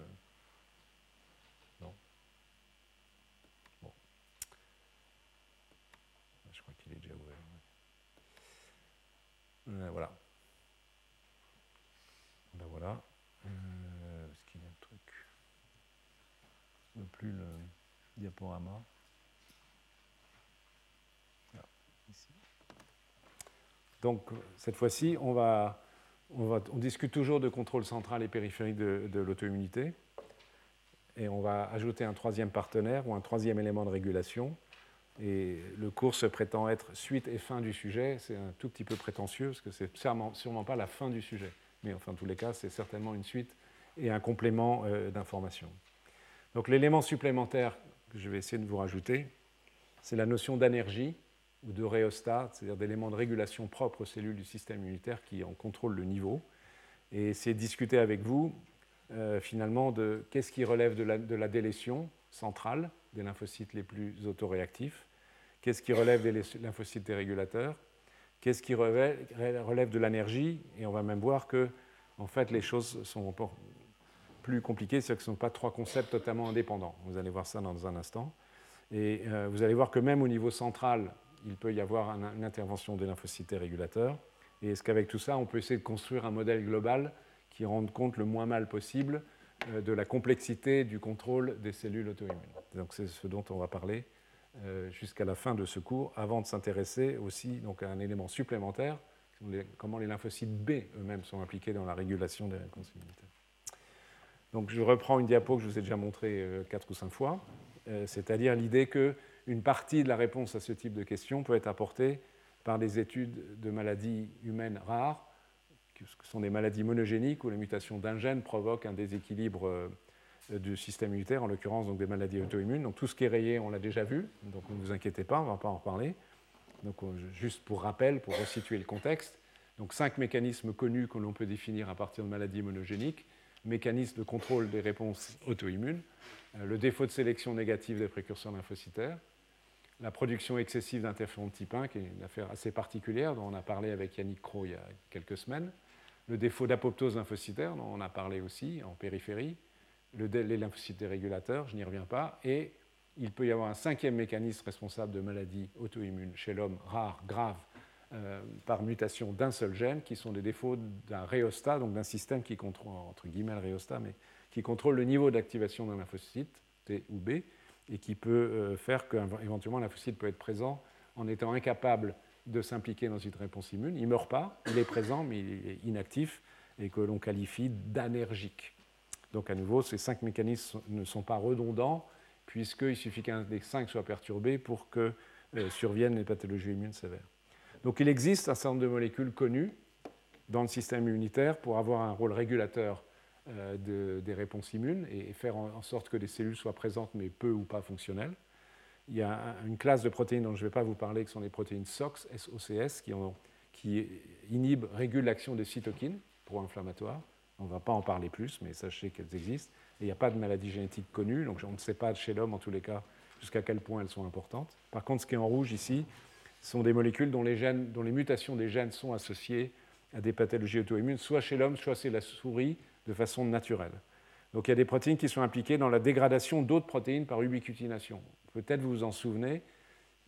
Euh, voilà. Ben voilà. Euh, Est-ce qu'il y a un truc? Ne plus le diaporama. ici. Donc, cette fois-ci, on, discute toujours de contrôle central et périphérique de, de l'auto-immunité. Et on va ajouter un troisième partenaire ou un troisième élément de régulation et le cours se prétend être suite et fin du sujet. C'est un tout petit peu prétentieux parce que c'est sûrement, sûrement pas la fin du sujet. Mais enfin, en tous les cas, c'est certainement une suite et un complément euh, d'information. Donc l'élément supplémentaire que je vais essayer de vous rajouter, c'est la notion d'énergie ou de réostat, c'est-à-dire d'éléments de régulation propres aux cellules du système immunitaire qui en contrôlent le niveau. Et c'est discuter avec vous euh, finalement de qu'est-ce qui relève de la, de délétion centrale des lymphocytes les plus autoréactifs, qu'est-ce qui relève des lymphocytes dérégulateurs, qu'est-ce qui relève de l'énergie, et on va même voir que en fait, les choses sont plus compliquées, c'est-à-dire que ce ne sont pas trois concepts totalement indépendants. Vous allez voir ça dans un instant. Et euh, vous allez voir que même au niveau central, il peut y avoir une intervention des lymphocytes régulateurs. Et est-ce qu'avec tout ça, on peut essayer de construire un modèle global qui rende compte le moins mal possible euh, de la complexité du contrôle des cellules auto-immunes? Donc c'est ce dont on va parler euh, jusqu'à la fin de ce cours, avant de s'intéresser aussi donc, à un élément supplémentaire, comment les lymphocytes B eux-mêmes sont impliqués dans la régulation des réponses immunitaires. Donc je reprends une diapo que je vous ai déjà montrée euh, quatre ou cinq fois, c'est-à-dire l'idée qu'une partie de la réponse à ce type de questions peut être apportée par des études de maladies humaines rares ce sont des maladies monogéniques où la mutation d'un gène provoque un déséquilibre euh, du système immunitaire, en l'occurrence des maladies auto-immunes. Donc tout ce qui est rayé, on l'a déjà vu, donc ne vous inquiétez pas, on ne va pas en reparler. Juste pour rappel, pour resituer le contexte, cinq mécanismes connus que l'on peut définir à partir de maladies monogéniques, mécanismes de contrôle des réponses auto-immunes, euh, le défaut de sélection négative des précurseurs lymphocytaires, la production excessive d'interféron type 1, qui est une affaire assez particulière dont on a parlé avec Yannick Crow il y a quelques semaines, le défaut d'apoptose lymphocytaire, dont on a parlé aussi en périphérie, le, les lymphocytes régulateurs, je n'y reviens pas, et il peut y avoir un cinquième mécanisme responsable de maladies auto-immunes chez l'homme, rares, graves, euh, par mutation d'un seul gène, qui sont des défauts d'un rhéostat, donc d'un système qui contrôle, entre guillemets le rhéostat, mais qui contrôle le niveau d'activation d'un lymphocyte, T ou B, et qui peut euh, faire qu'éventuellement un lymphocyte peut être présent en étant incapable de s'impliquer dans une réponse immune. Il ne meurt pas, il est présent, mais il est inactif, et que l'on qualifie d'anergique. Donc à nouveau, ces cinq mécanismes ne sont pas redondants, puisqu'il suffit qu'un des cinq soit perturbé pour que euh, surviennent les pathologies immunes sévères. Donc il existe un certain nombre de molécules connues dans le système immunitaire pour avoir un rôle régulateur euh, des réponses immunes et faire en, sorte que les cellules soient présentes mais peu ou pas fonctionnelles. Il y a une classe de protéines dont je ne vais pas vous parler, qui sont les protéines SOX, SOCS, qui, qui inhibent, régulent l'action des cytokines pro-inflammatoires. On ne va pas en parler plus, mais sachez qu'elles existent. Il n'y a pas de maladie génétique connue, donc on ne sait pas chez l'homme, en tous les cas, jusqu'à quel point elles sont importantes. Par contre, ce qui est en rouge ici, sont des molécules dont les, dont les mutations des gènes sont associées à des pathologies auto-immunes, soit chez l'homme, soit chez la souris, de façon naturelle. Donc il y a des protéines qui sont impliquées dans la dégradation d'autres protéines par ubiquitination. Peut-être vous vous en souvenez,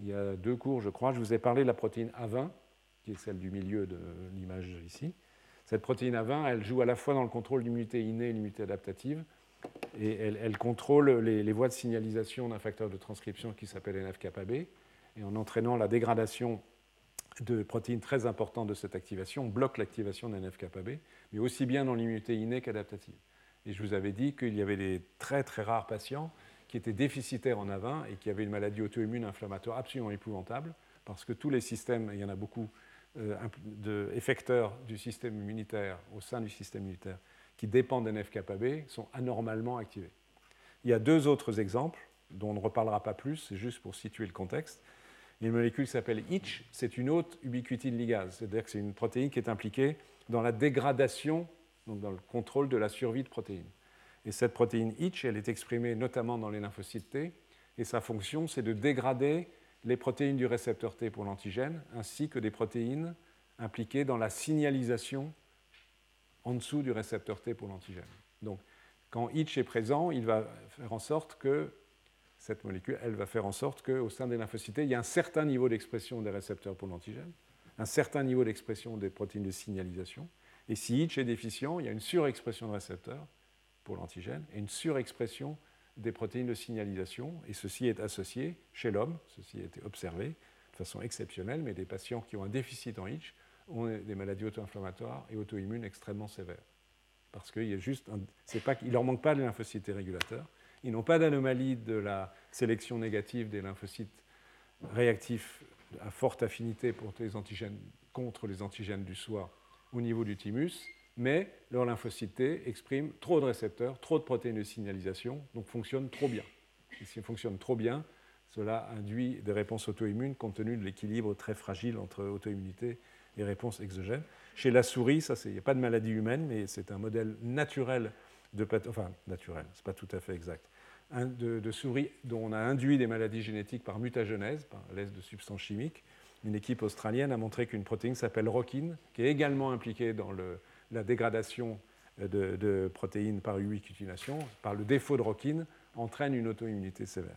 il y a deux cours, je crois, je vous ai parlé de la protéine A20, qui est celle du milieu de l'image ici. Cette protéine A20, elle joue à la fois dans le contrôle d'immunité innée et l'immunité adaptative, et elle, contrôle les, voies de signalisation d'un facteur de transcription qui s'appelle NF-kappa et en entraînant la dégradation de protéines très importantes de cette activation, on bloque l'activation d'un NF-kappa mais aussi bien dans l'immunité innée qu'adaptative. Et je vous avais dit qu'il y avait des très très rares patients qui étaient déficitaires en A20 et qui avaient une maladie auto-immune inflammatoire absolument épouvantable, parce que tous les systèmes, il y en a beaucoup, euh, d'effecteurs du système immunitaire au sein du système immunitaire qui dépendent d'NF-kappa sont anormalement activés. Il y a deux autres exemples dont on ne reparlera pas plus, c'est juste pour situer le contexte. Une molécule s'appelle ITCH, c'est une haute ubiquitine ligase, c'est-à-dire que c'est une protéine qui est impliquée dans la dégradation, donc dans le contrôle de la survie de protéines. Et cette protéine ITCH, elle est exprimée notamment dans les lymphocytes T, et sa fonction, c'est de dégrader les protéines du récepteur T pour l'antigène, ainsi que des protéines impliquées dans la signalisation en dessous du récepteur T pour l'antigène. Donc, quand ITCH est présent, il va faire en sorte que cette molécule, elle va faire en sorte qu'au sein des lymphocytes, il y a un certain niveau d'expression des récepteurs pour l'antigène, un certain niveau d'expression des protéines de signalisation. Et si Itch est déficient, il y a une surexpression de récepteurs pour l'antigène et une surexpression des protéines de signalisation. Et ceci est associé chez l'homme, ceci a été observé de façon exceptionnelle, mais des patients qui ont un déficit en Itch ont des maladies auto-inflammatoires et auto-immunes extrêmement sévères. Parce qu'il ne leur manque pas de lymphocytes régulateurs, ils n'ont pas d'anomalie de la sélection négative des lymphocytes réactifs à forte affinité pour les antigènes, contre les antigènes du soi au niveau du thymus, mais leur lymphocyte exprime trop de récepteurs, trop de protéines de signalisation, donc fonctionne trop bien. Et s'ils fonctionnent trop bien, cela induit des réponses auto-immunes compte tenu de l'équilibre très fragile entre auto-immunité et réponse exogène. Chez la souris, il n'y a pas de maladie humaine, mais c'est un modèle naturel de enfin naturel, c'est pas tout à fait exact, de, souris dont on a induit des maladies génétiques par mutagenèse, par l'aise de substances chimiques. Une équipe australienne a montré qu'une protéine s'appelle ROCKIN, qui est également impliquée dans la dégradation de, protéines par ubiquitination, par le défaut de ROCKIN, entraîne une auto-immunité sévère.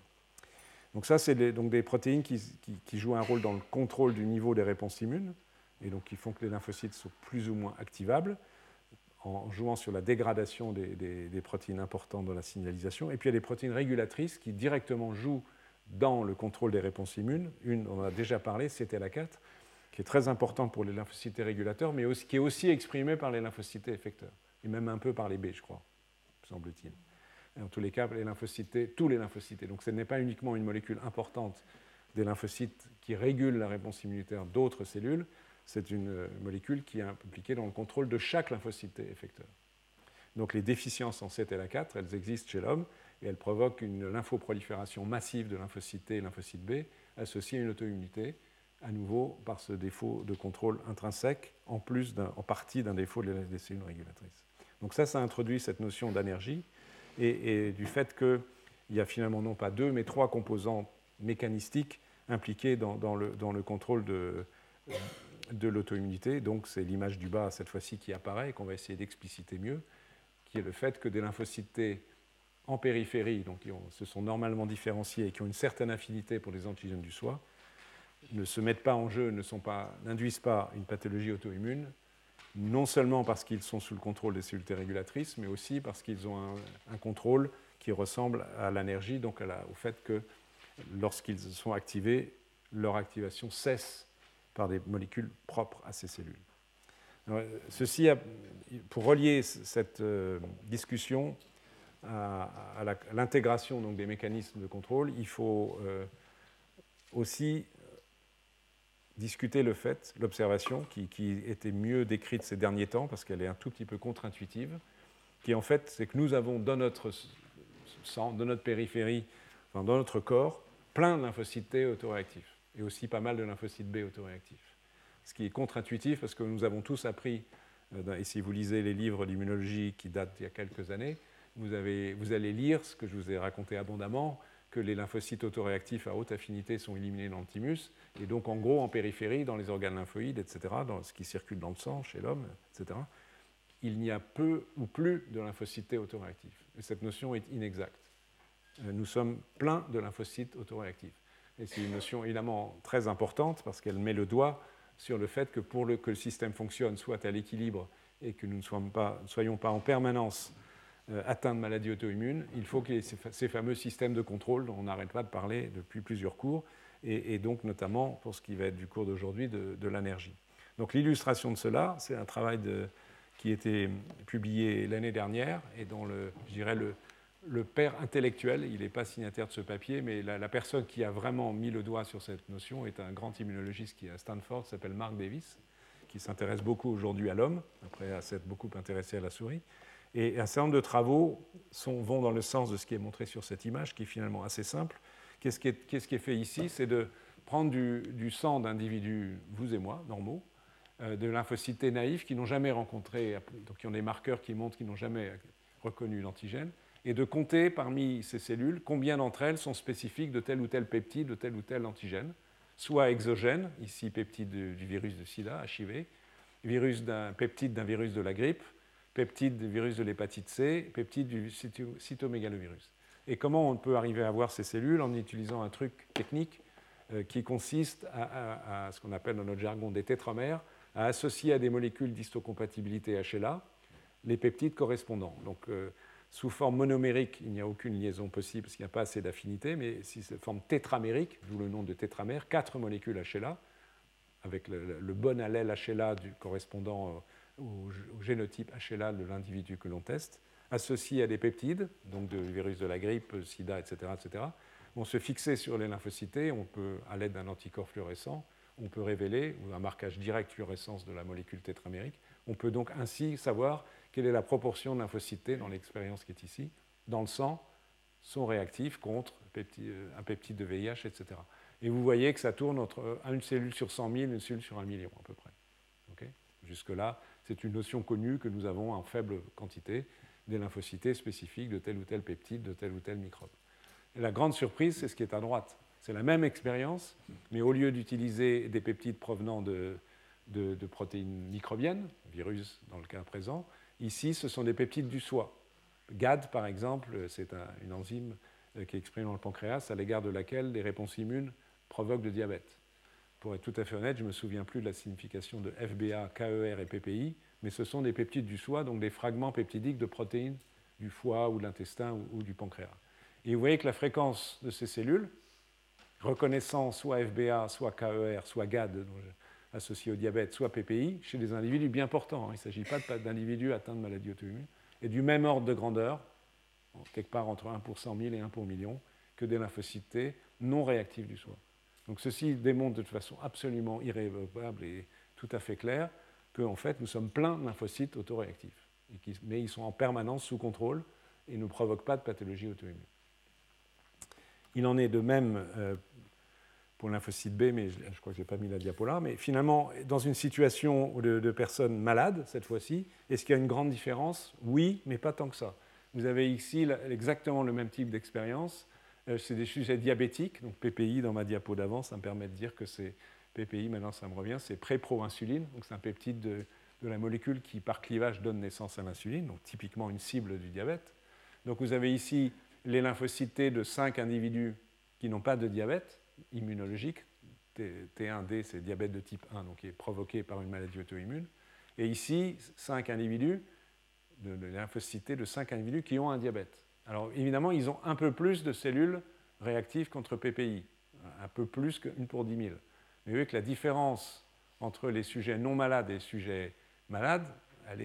Donc ça, c'est donc des protéines qui, qui, jouent un rôle dans le contrôle du niveau des réponses immunes, et donc qui font que les lymphocytes sont plus ou moins activables en jouant sur la dégradation des, protéines importantes dans la signalisation. Et puis il y a des protéines régulatrices qui directement jouent dans le contrôle des réponses immunes. Une, on en a déjà parlé, c'était la 4, qui est très importante pour les lymphocytes régulateurs, mais qui est aussi exprimée par les lymphocytes effecteurs, et même un peu par les B, je crois, semble-t-il. En tous les cas, les tous les lymphocytes. Donc ce n'est pas uniquement une molécule importante des lymphocytes qui régule la réponse immunitaire d'autres cellules, c'est une euh, molécule qui est impliquée dans le contrôle de chaque lymphocyte effecteur. Donc les déficiences en CTLA4, elles existent chez l'homme et elles provoquent une lymphoprolifération massive de lymphocytes T et lymphocytes B associée à une auto-immunité, à nouveau par ce défaut de contrôle intrinsèque, en plus en partie d'un défaut des cellules régulatrices. Donc ça, ça introduit cette notion d'énergie et, du fait qu'il y a finalement non pas deux, mais trois composants mécanistiques impliqués dans le, contrôle de, de l'auto-immunité. Donc c'est l'image du bas cette fois-ci qui apparaît qu'on va essayer d'expliciter mieux, qui est le fait que des lymphocytes T en périphérie, donc qui se sont normalement différenciés et qui ont une certaine affinité pour les antigènes du soi, ne se mettent pas en jeu, n'induisent pas, pas une pathologie auto-immune, non seulement parce qu'ils sont sous le contrôle des cellules régulatrices, mais aussi parce qu'ils ont un, contrôle qui ressemble à l'énergie, donc au fait que lorsqu'ils sont activés, leur activation cesse par des molécules propres à ces cellules. ceci pour relier cette euh, discussion à, l'intégration des mécanismes de contrôle, il faut euh, aussi discuter le fait, l'observation, qui, était mieux décrite ces derniers temps, parce qu'elle est un tout petit peu contre-intuitive, qui en fait, c'est que nous avons dans notre sang, dans notre périphérie, dans notre corps, plein de lymphocytes T autoréactifs, et aussi pas mal de lymphocytes B autoréactifs. Ce qui est contre-intuitif, parce que nous avons tous appris, euh, et si vous lisez les livres d'immunologie qui datent d'il y a quelques années, vous, avez, vous allez lire ce que je vous ai raconté abondamment, que les lymphocytes autoréactifs à haute affinité sont éliminés dans le thymus, et donc en gros en périphérie, dans les organes lymphoïdes, etc., dans ce qui circule dans le sang chez l'homme, etc., il n'y a peu ou plus de lymphocytes T autoréactifs. Et cette notion est inexacte. Euh, nous sommes pleins de lymphocytes autoréactifs. Et c'est une notion évidemment très importante parce qu'elle met le doigt sur le fait que pour que le système fonctionne, soit à l'équilibre et que nous ne soyons pas, en permanence euh, atteints de maladies auto-immunes, il faut qu'il y ait ces, fameux systèmes de contrôle dont on n'arrête pas de parler depuis plusieurs cours, et, donc notamment pour ce qui va être du cours d'aujourd'hui de, l'énergie. Donc l'illustration de cela, c'est un travail de, qui été publié l'année dernière et dont le, je dirais le, le père intellectuel, il n'est pas signataire de ce papier, mais la, personne qui a vraiment mis le doigt sur cette notion est un grand immunologiste qui est à Stanford, s'appelle Mark Davis, qui s'intéresse beaucoup aujourd'hui à l'homme, après s'être beaucoup intéressé à la souris. Et un certain nombre de travaux vont dans le sens de ce qui est montré sur cette image, qui est finalement assez simple. Qu'est-ce qui, est, fait ici? C'est de prendre du, sang d'individus, vous et moi, normaux, euh, de lymphocytes naïfs qui n'ont jamais rencontré, donc qui ont des marqueurs qui montrent qu'ils n'ont jamais reconnu l'antigène, et de compter parmi ces cellules combien d'entre elles sont spécifiques de tel ou tel peptide, de tel ou tel antigène, soit exogène, ici peptide du virus de sida, HIV, virus peptide d'un virus de la grippe, peptide du virus de l'hépatite C, peptide du cytomégalovirus. Et comment on peut arriver à voir ces cellules en utilisant un truc technique euh, qui consiste à, ce qu'on appelle dans notre jargon des tétramères, à associer à des molécules d'histocompatibilité HLA les peptides correspondants. Donc, euh, sous forme monomérique, il n'y a aucune liaison possible parce qu'il n'y a pas assez d'affinité, mais si c'est forme tétramérique, d'où le nom de tétramère, quatre molécules HLA, avec le, bon allèle HLA correspondant au, au génotype HLA de l'individu que l'on teste, associés à des peptides, donc du virus de la grippe, sida, etc., etc., vont se fixer sur les lymphocytes. On peut, à l'aide d'un anticorps fluorescent, on peut révéler, ou un marquage direct fluorescence de la molécule tétramérique, on peut donc ainsi savoir quelle est la proportion de lymphocytes dans l'expérience qui est ici, dans le sang, sont réactifs contre euh, un peptide de VIH, etc. Et vous voyez que ça tourne entre une cellule sur 100 000, une cellule sur un million à peu près. Jusque-là, c'est une notion connue que nous avons en faible quantité des lymphocytes spécifiques de tel ou tel peptide, de tel ou tel microbe. Et la grande surprise, c'est ce qui est à droite. C'est la même expérience, mais au lieu d'utiliser des peptides provenant de, de, protéines microbiennes, virus dans le cas présent, Ici, ce sont des peptides du soi. GAD, par exemple, c'est une enzyme euh, qui est exprimée dans le pancréas, à l'égard de laquelle des réponses immunes provoquent le diabète. Pour être tout à fait honnête, je ne me souviens plus de la signification de FBA, KER et PPI, mais ce sont des peptides du soi, donc des fragments peptidiques de protéines du foie ou de l'intestin ou, du pancréas. Et vous voyez que la fréquence de ces cellules, reconnaissant soit FBA, soit KER, soit GAD, associés au diabète, soit PPI, chez des individus bien portants. Il ne s'agit pas d'individus atteints de maladies auto-immunes, et du même ordre de grandeur, quelque part entre 1 pour 100 000 et 1 pour million, que des lymphocytes non réactifs du soi. Donc ceci démontre de façon absolument irrévocable et tout à fait claire qu'en fait nous sommes pleins de lymphocytes autoréactifs, mais ils sont en permanence sous contrôle et ne provoquent pas de pathologie auto-immune. Il en est de même euh, pour lymphocyte B, mais je, crois que je n'ai pas mis la diapo là. Mais finalement, dans une situation de, personnes malades, cette fois-ci, est-ce qu'il y a une grande différence? Oui, mais pas tant que ça. Vous avez ici exactement le même type d'expérience. Euh, c'est des sujets diabétiques, donc PPI dans ma diapo d'avant, ça me permet de dire que c'est PPI, maintenant ça me revient, c'est pré-pro-insuline, donc c'est un peptide de, de, la molécule qui, par clivage, donne naissance à l'insuline, donc typiquement une cible du diabète. Donc vous avez ici les lymphocytes T de 5 individus qui n'ont pas de diabète immunologique. T1D, c'est diabète de type 1, donc qui est provoqué par une maladie auto-immune. Et ici, 5 individus, de, de lymphocytes de 5 individus qui ont un diabète. Alors évidemment, ils ont un peu plus de cellules réactives contre PPI, un peu plus qu'une pour 10 000. Mais vous voyez que la différence entre les sujets non malades et les sujets malades,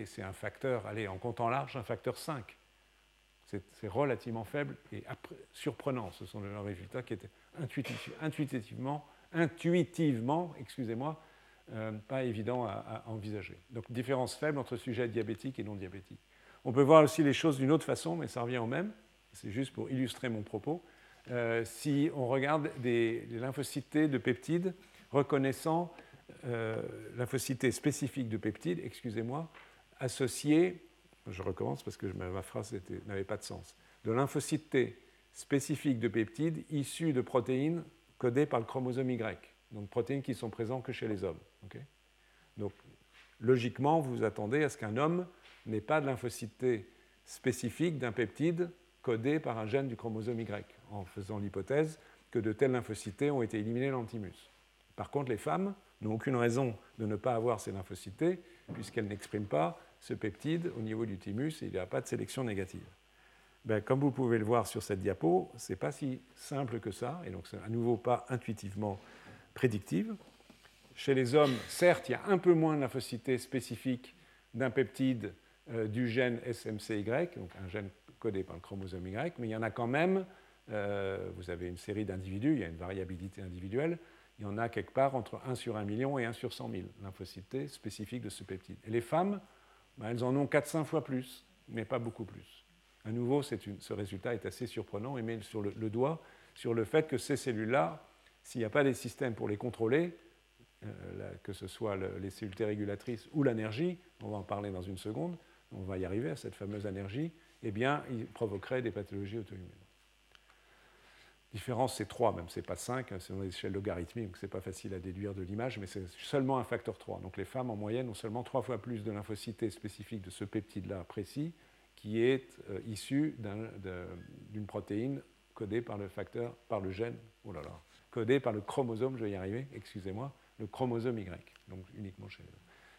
c'est un facteur, allez, en comptant large, un facteur 5. C'est relativement faible et surprenant. Ce sont des résultats qui étaient intuitivement, intuitivement excusez-moi, euh, pas évidents à, envisager. Donc différence faible entre sujets diabétiques et non diabétiques. On peut voir aussi les choses d'une autre façon, mais ça revient au même. C'est juste pour illustrer mon propos. Euh, si on regarde des, lymphocytes de peptides reconnaissant euh, lymphocytes spécifiques de peptides, excusez-moi, associés, je recommence parce que ma phrase n'avait pas de sens, de lymphocytes T spécifiques de peptides issus de protéines codées par le chromosome Y, donc protéines qui sont présentes que chez les hommes. donc logiquement, vous attendez à ce qu'un homme n'ait pas de lymphocyte T spécifique d'un peptide codé par un gène du chromosome Y, en faisant l'hypothèse que de tels lymphocytes ont été éliminés dans l'antimus. Par contre, les femmes n'ont aucune raison de ne pas avoir ces lymphocytes puisqu'elles n'expriment pas ce peptide au niveau du thymus et il n'y a pas de sélection négative. Ben, comme vous pouvez le voir sur cette diapo, ce n'est pas si simple que ça, et donc c'est à nouveau pas intuitivement prédictive. Chez les hommes, certes, il y a un peu moins de lymphocytes spécifiques d'un peptide euh, du gène SMCY, donc un gène codé par le chromosome Y, mais il y en a quand même, euh, vous avez une série d'individus, il y a une variabilité individuelle, il y en a quelque part entre 1 sur 1 million et 1 sur 100 000 lymphocytes spécifiques de ce peptide. Et les femmes, ben, elles en ont 4-5 fois plus, mais pas beaucoup plus. À nouveau, ce résultat est assez surprenant et met le, doigt sur le fait que ces cellules-là, s'il n'y a pas des systèmes pour les contrôler, euh, que ce soit les cellules régulatrices ou l'énergie, on va en parler dans une seconde, on va y arriver à cette fameuse énergie, eh bien, il provoquerait des pathologies auto-immunes différence, c'est 3, même, c'est pas 5, c'est dans échelle logarithmique, donc c'est pas facile à déduire de l'image, mais c'est seulement un facteur 3. Donc les femmes, en moyenne, ont seulement 3 fois plus de lymphocytes spécifiques de ce peptide-là précis, qui est euh, issu d'une protéine codée par le facteur, par le gène, oh là là, codée par le chromosome, je vais y arriver, excusez-moi, le chromosome Y, donc uniquement chez les.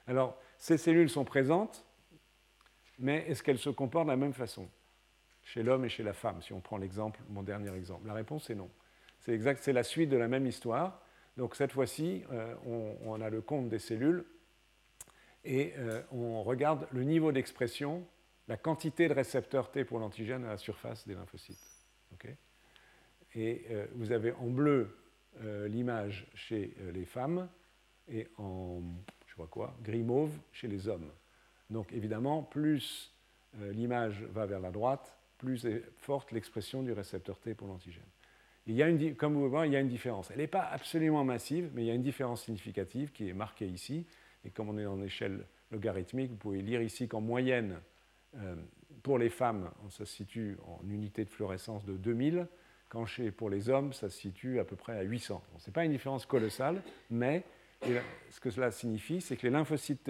Alors, ces cellules sont présentes, mais est-ce qu'elles se comportent de la même façon? Chez l'homme et chez la femme, si on prend l'exemple, mon dernier exemple La réponse est non. C'est exact, c'est la suite de la même histoire. Donc cette fois-ci, euh, on, a le compte des cellules et euh, on regarde le niveau d'expression, la quantité de récepteurs T pour l'antigène à la surface des lymphocytes. et euh, vous avez en bleu l'image chez les femmes et en je quoi, gris mauve chez les hommes. Donc évidemment, plus l'image va vers la droite, plus forte l'expression du récepteur T pour l'antigène. Il y a une, comme vous voyez, il y a une différence. Elle n'est pas absolument massive, mais il y a une différence significative qui est marquée ici. Et comme on est en échelle logarithmique, vous pouvez lire ici qu'en moyenne, euh, pour les femmes, on se situe en unité de fluorescence de 2000, quand chez, pour les hommes, ça se situe à peu près à 800. ce n'est pas une différence colossale, mais ce que cela signifie, c'est que les lymphocytes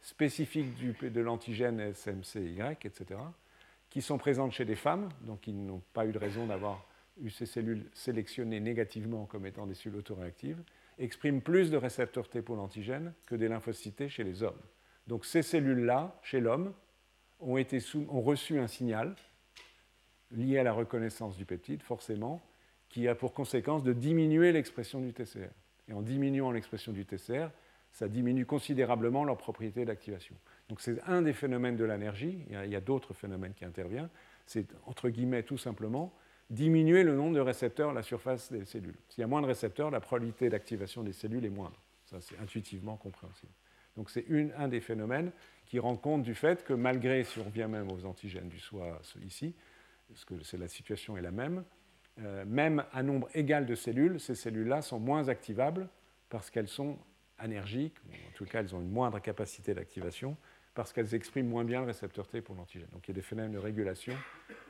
spécifiques du, de l'antigène SMCY, etc., qui sont présentes chez des femmes, donc qui n'ont pas eu de raison d'avoir eu ces cellules sélectionnées négativement comme étant des cellules autoréactives, expriment plus de récepteurs T pour l'antigène que des lymphocytes chez les hommes. Donc ces cellules-là, chez l'homme, ont, ont reçu un signal lié à la reconnaissance du peptide, forcément, qui a pour conséquence de diminuer l'expression du TCR. Et en diminuant l'expression du TCR, ça diminue considérablement leur propriété d'activation. Donc c'est un des phénomènes de l'énergie, il y a, d'autres phénomènes qui interviennent, c'est entre guillemets tout simplement diminuer le nombre de récepteurs à la surface des cellules. S'il y a moins de récepteurs, la probabilité d'activation des cellules est moindre. Ça, c'est intuitivement compréhensible. Donc c'est un des phénomènes qui rend compte du fait que malgré, si on revient même aux antigènes du soi ici, parce que la situation est la même, euh, même à nombre égal de cellules, ces cellules-là sont moins activables parce qu'elles sont énergiques, ou en tout cas elles ont une moindre capacité d'activation, parce qu'elles expriment moins bien le récepteur T pour l'antigène. Donc il y a des phénomènes de régulation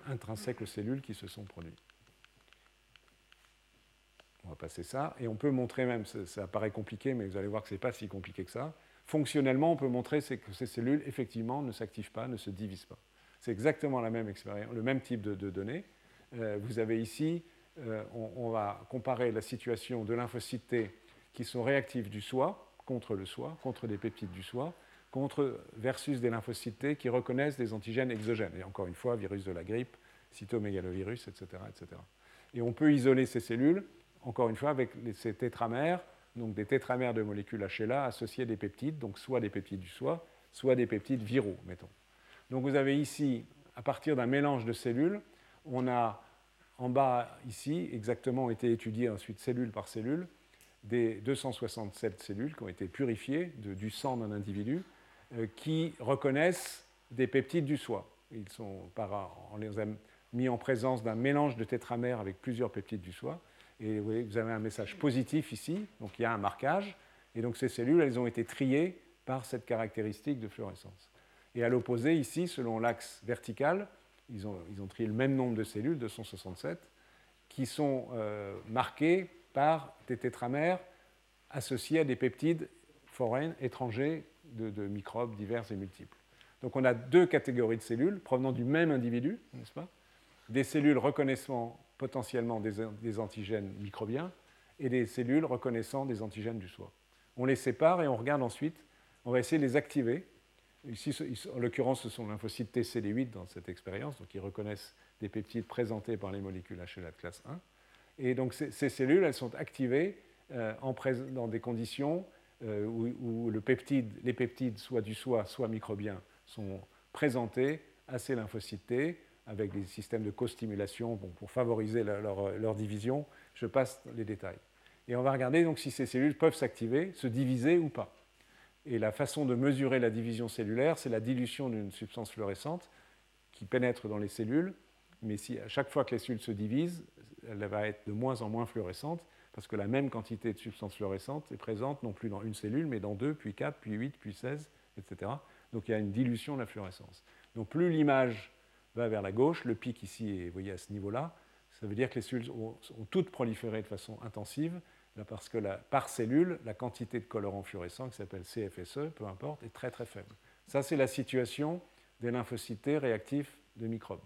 intrinsèques aux cellules qui se sont produits. On va passer ça. Et on peut montrer même, ça, paraît compliqué, mais vous allez voir que ce n'est pas si compliqué que ça. Fonctionnellement, on peut montrer que ces cellules, effectivement, ne s'activent pas, ne se divisent pas. C'est exactement la même expérience, le même type de, données. Euh, vous avez ici, euh, on, va comparer la situation de lymphocytes T qui sont réactifs du soi, contre le soi, contre des peptides du soi, contre, versus des lymphocytes T qui reconnaissent des antigènes exogènes. Et encore une fois, virus de la grippe, cytomégalovirus, etc., etc. Et on peut isoler ces cellules, encore une fois, avec ces tétramères, donc des tétramères de molécules HLA associées à des peptides, donc soit des peptides du soi, soit des peptides viraux, mettons. Donc vous avez ici, à partir d'un mélange de cellules, on a en bas ici, exactement, été étudiées ensuite cellule par cellule, des 267 cellules qui ont été purifiées du sang d'un individu, qui reconnaissent des peptides du soi. Ils sont, on les a mis en présence d'un mélange de tétramères avec plusieurs peptides du soi. Et vous voyez, vous avez un message positif ici, donc il y a un marquage. Et donc ces cellules, elles ont été triées par cette caractéristique de fluorescence. Et à l'opposé, ici, selon l'axe vertical, ils ont, ils ont, trié le même nombre de cellules, 267, qui sont euh, marquées par des tétramères associés à des peptides forains, étrangers, de, microbes divers et multiples. Donc on a deux catégories de cellules provenant du même individu, n'est-ce pas? Des cellules reconnaissant potentiellement des, antigènes microbiens et des cellules reconnaissant des antigènes du soi. On les sépare et on regarde ensuite, on va essayer de les activer. Ici, en l'occurrence, ce sont lymphocytes TCD8 dans cette expérience, donc ils reconnaissent des peptides présentés par les molécules HLA de classe 1. Et donc ces, cellules, elles sont activées euh, en dans des conditions euh, où, les peptides, soit du soi, soit microbiens, sont présentés à ces lymphocytes T avec des systèmes de co-stimulation pour favoriser leur, division. Je passe les détails. Et on va regarder donc si ces cellules peuvent s'activer, se diviser ou pas. Et la façon de mesurer la division cellulaire, c'est la dilution d'une substance fluorescente qui pénètre dans les cellules. Mais si à chaque fois que les cellules se divisent, elle va être de moins en moins fluorescente parce que la même quantité de substance fluorescente est présente non plus dans une cellule, mais dans deux, puis quatre, puis huit, puis seize, etc. Donc il y a une dilution de la fluorescence. Donc plus l'image va vers la gauche, le pic ici est voyez, à ce niveau-là, ça veut dire que les cellules ont, toutes proliféré de façon intensive, parce que par cellule, la quantité de colorant fluorescent, qui s'appelle CFSE, peu importe, est très très faible. Ça, c'est la situation des lymphocytes réactifs de microbes.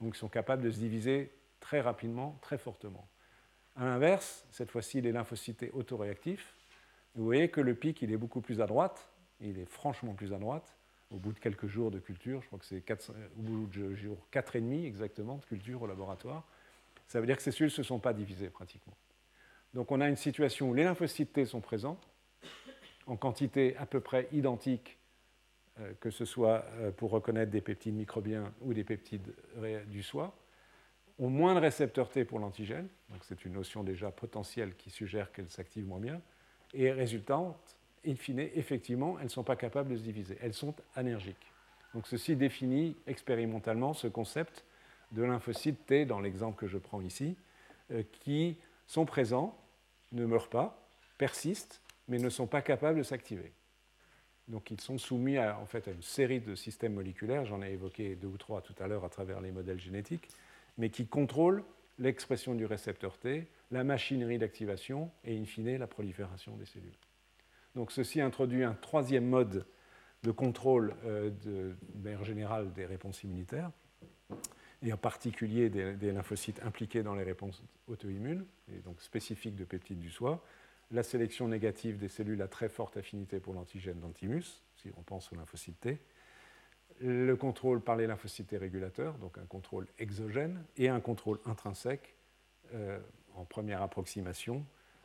Donc ils sont capables de se diviser très rapidement, très fortement. À l'inverse, cette fois-ci, les lymphocytes autoréactifs, vous voyez que le pic, il est beaucoup plus à droite, il est franchement plus à droite, au bout de quelques jours de culture, je crois que c'est au bout de jours 4 et demi exactement de culture au laboratoire, ça veut dire que ces cellules ne se sont pas divisées pratiquement. Donc on a une situation où les lymphocytes T sont présents en quantité à peu près identique, euh, que ce soit euh, pour reconnaître des peptides microbiens ou des peptides du soi, ont moins de récepteurs T pour l'antigène, donc c'est une notion déjà potentielle qui suggère qu'elles s'activent moins bien, et résultante, in fine, effectivement, elles ne sont pas capables de se diviser, elles sont anergiques. Donc ceci définit expérimentalement ce concept de lymphocytes T, dans l'exemple que je prends ici, euh, qui sont présents, ne meurent pas, persistent, mais ne sont pas capables de s'activer. Donc ils sont soumis en fait, à une série de systèmes moléculaires, j'en ai évoqué deux ou trois tout à l'heure à travers les modèles génétiques, mais qui contrôle l'expression du récepteur T, la machinerie d'activation et, in fine, la prolifération des cellules. Donc ceci introduit un troisième mode de contrôle euh, de, manière générale des réponses immunitaires, et en particulier des, lymphocytes impliqués dans les réponses auto-immunes, et donc spécifiques de peptides du soi, la sélection négative des cellules à très forte affinité pour l'antigène d'antimus, si on pense aux lymphocytes T, le contrôle par les lymphocytes régulateurs, donc un contrôle exogène, et un contrôle intrinsèque euh, en première approximation,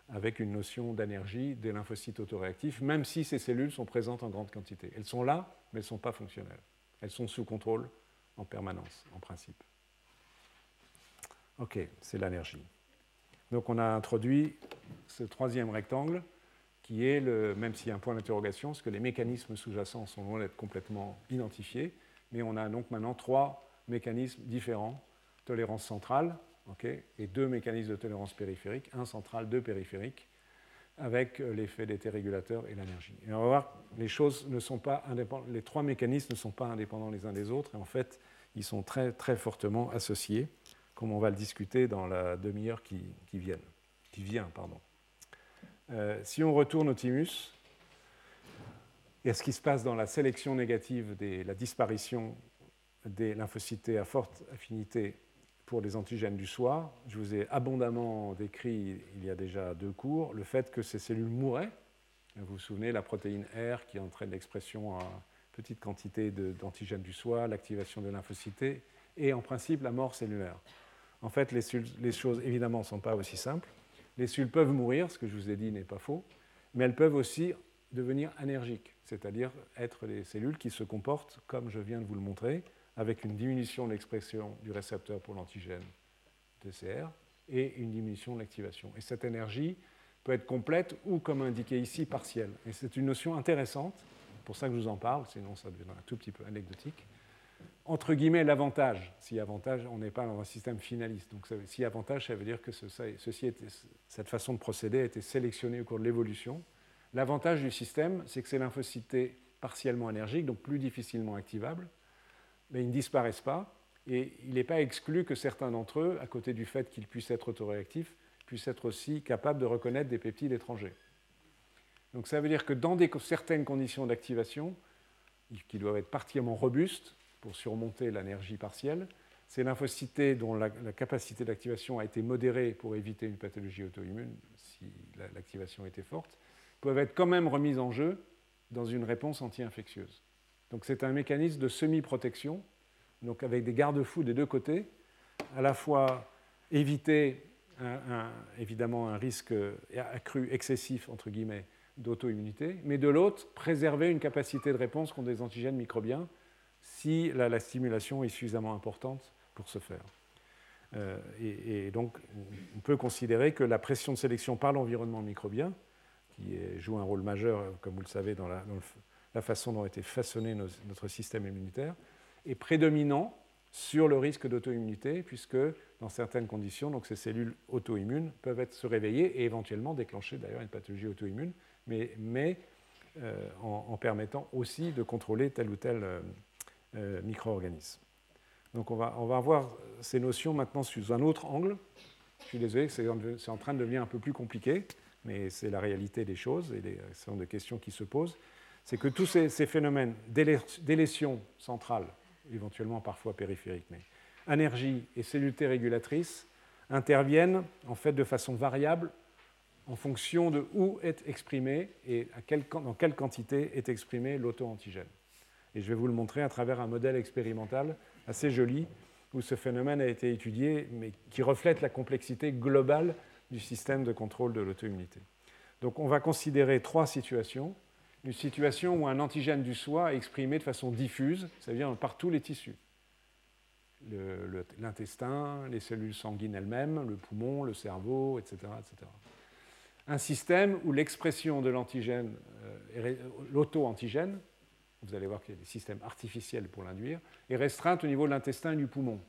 avec une notion d'énergie des lymphocytes autoréactifs, même si ces cellules sont présentes en grande quantité. Elles sont là, mais elles ne sont pas fonctionnelles. Elles sont sous contrôle en permanence, en principe. OK, c'est l'énergie. Donc on a introduit ce troisième rectangle qui est, le, même s'il y a un point d'interrogation, parce que les mécanismes sous-jacents sont loin d'être complètement identifiés, mais on a donc maintenant trois mécanismes différents, tolérance centrale, et deux mécanismes de tolérance périphérique, un central, deux périphériques, avec euh, l'effet d'été régulateur et l'énergie. Et on va voir, les choses ne sont pas indépendantes, les trois mécanismes ne sont pas indépendants les uns des autres, et en fait, ils sont très, très fortement associés, comme on va le discuter dans la demi-heure qui, qui. Qui vient pardon. Euh, si on retourne au thymus, et à ce qui se passe dans la sélection négative, la disparition des lymphocytes à forte affinité pour les antigènes du soir. Je vous ai abondamment décrit il y a déjà deux cours le fait que ces cellules mouraient. Vous vous souvenez, la protéine R qui entraîne l'expression à petite quantité d'antigènes du soir, l'activation des lymphocytes et en principe la mort cellulaire. En fait, les choses évidemment ne sont pas aussi simples. Les cellules peuvent mourir, ce que je vous ai dit n'est pas faux, mais elles peuvent aussi devenir anergiques, c'est-à-dire être des cellules qui se comportent comme je viens de vous le montrer, avec une diminution de l'expression du récepteur pour l'antigène TCR et une diminution de l'activation. Et cette énergie peut être complète ou, comme indiqué ici, partielle. Et c'est une notion intéressante, pour ça que je vous en parle, sinon ça devient un tout petit peu anecdotique. Entre guillemets, l'avantage, si avantage, on n'est pas dans un système finaliste. Donc, si avantage, ça veut dire que ceci cette façon de procéder a été sélectionnée au cours de l'évolution. L'avantage du système, c'est que ces lymphocytes partiellement énergiques, donc plus difficilement activables, mais ils ne disparaissent pas. Et il n'est pas exclu que certains d'entre eux, à côté du fait qu'ils puissent être autoréactifs, puissent être aussi capables de reconnaître des peptides étrangers. Donc ça veut dire que dans certaines conditions d'activation, qui doivent être particulièrement robustes pour surmonter l'énergie partielle, ces lymphocytes dont la, capacité d'activation a été modérée pour éviter une pathologie auto-immune, si l'activation était forte, peuvent être quand même remises en jeu dans une réponse anti-infectieuse. Donc c'est un mécanisme de semi-protection, donc avec des garde-fous des deux côtés, à la fois éviter évidemment un risque accru, excessif, entre guillemets, d'auto-immunité, mais de l'autre, préserver une capacité de réponse contre des antigènes microbiens si la, stimulation est suffisamment importante pour ce faire. Euh, et, donc, on peut considérer que la pression de sélection par l'environnement microbien, qui joue un rôle majeur, comme vous le savez, dans la, façon dont a été façonné notre système immunitaire, est prédominant sur le risque d'auto-immunité, puisque dans certaines conditions, donc ces cellules auto-immunes peuvent être, se réveiller et éventuellement déclencher d'ailleurs une pathologie auto-immune, mais, euh, en, permettant aussi de contrôler tel ou tel euh, euh, micro-organisme. Donc on va, on va voir ces notions maintenant sous un autre angle. Je suis désolé, c'est en train de devenir un peu plus compliqué, mais c'est la réalité des choses et des, sont des questions qui se posent c'est que tous ces, phénomènes d'élétion centrale, éventuellement parfois périphériques, mais énergie et cellules régulatrices interviennent en fait de façon variable en fonction de où est exprimé et dans quelle quantité est exprimé l'auto-antigène. Et je vais vous le montrer à travers un modèle expérimental assez joli où ce phénomène a été étudié, mais qui reflète la complexité globale du système de contrôle de l'auto-immunité. Donc on va considérer trois situations une situation où un antigène du soi est exprimé de façon diffuse, c'est-à-dire par tous les tissus. L'intestin, les cellules sanguines elles-mêmes, le poumon, le cerveau, etc. etc. Un système où l'expression de l'antigène, euh, l'auto-antigène, vous allez voir qu'il y a des systèmes artificiels pour l'induire, est restreinte au niveau de l'intestin et du poumon.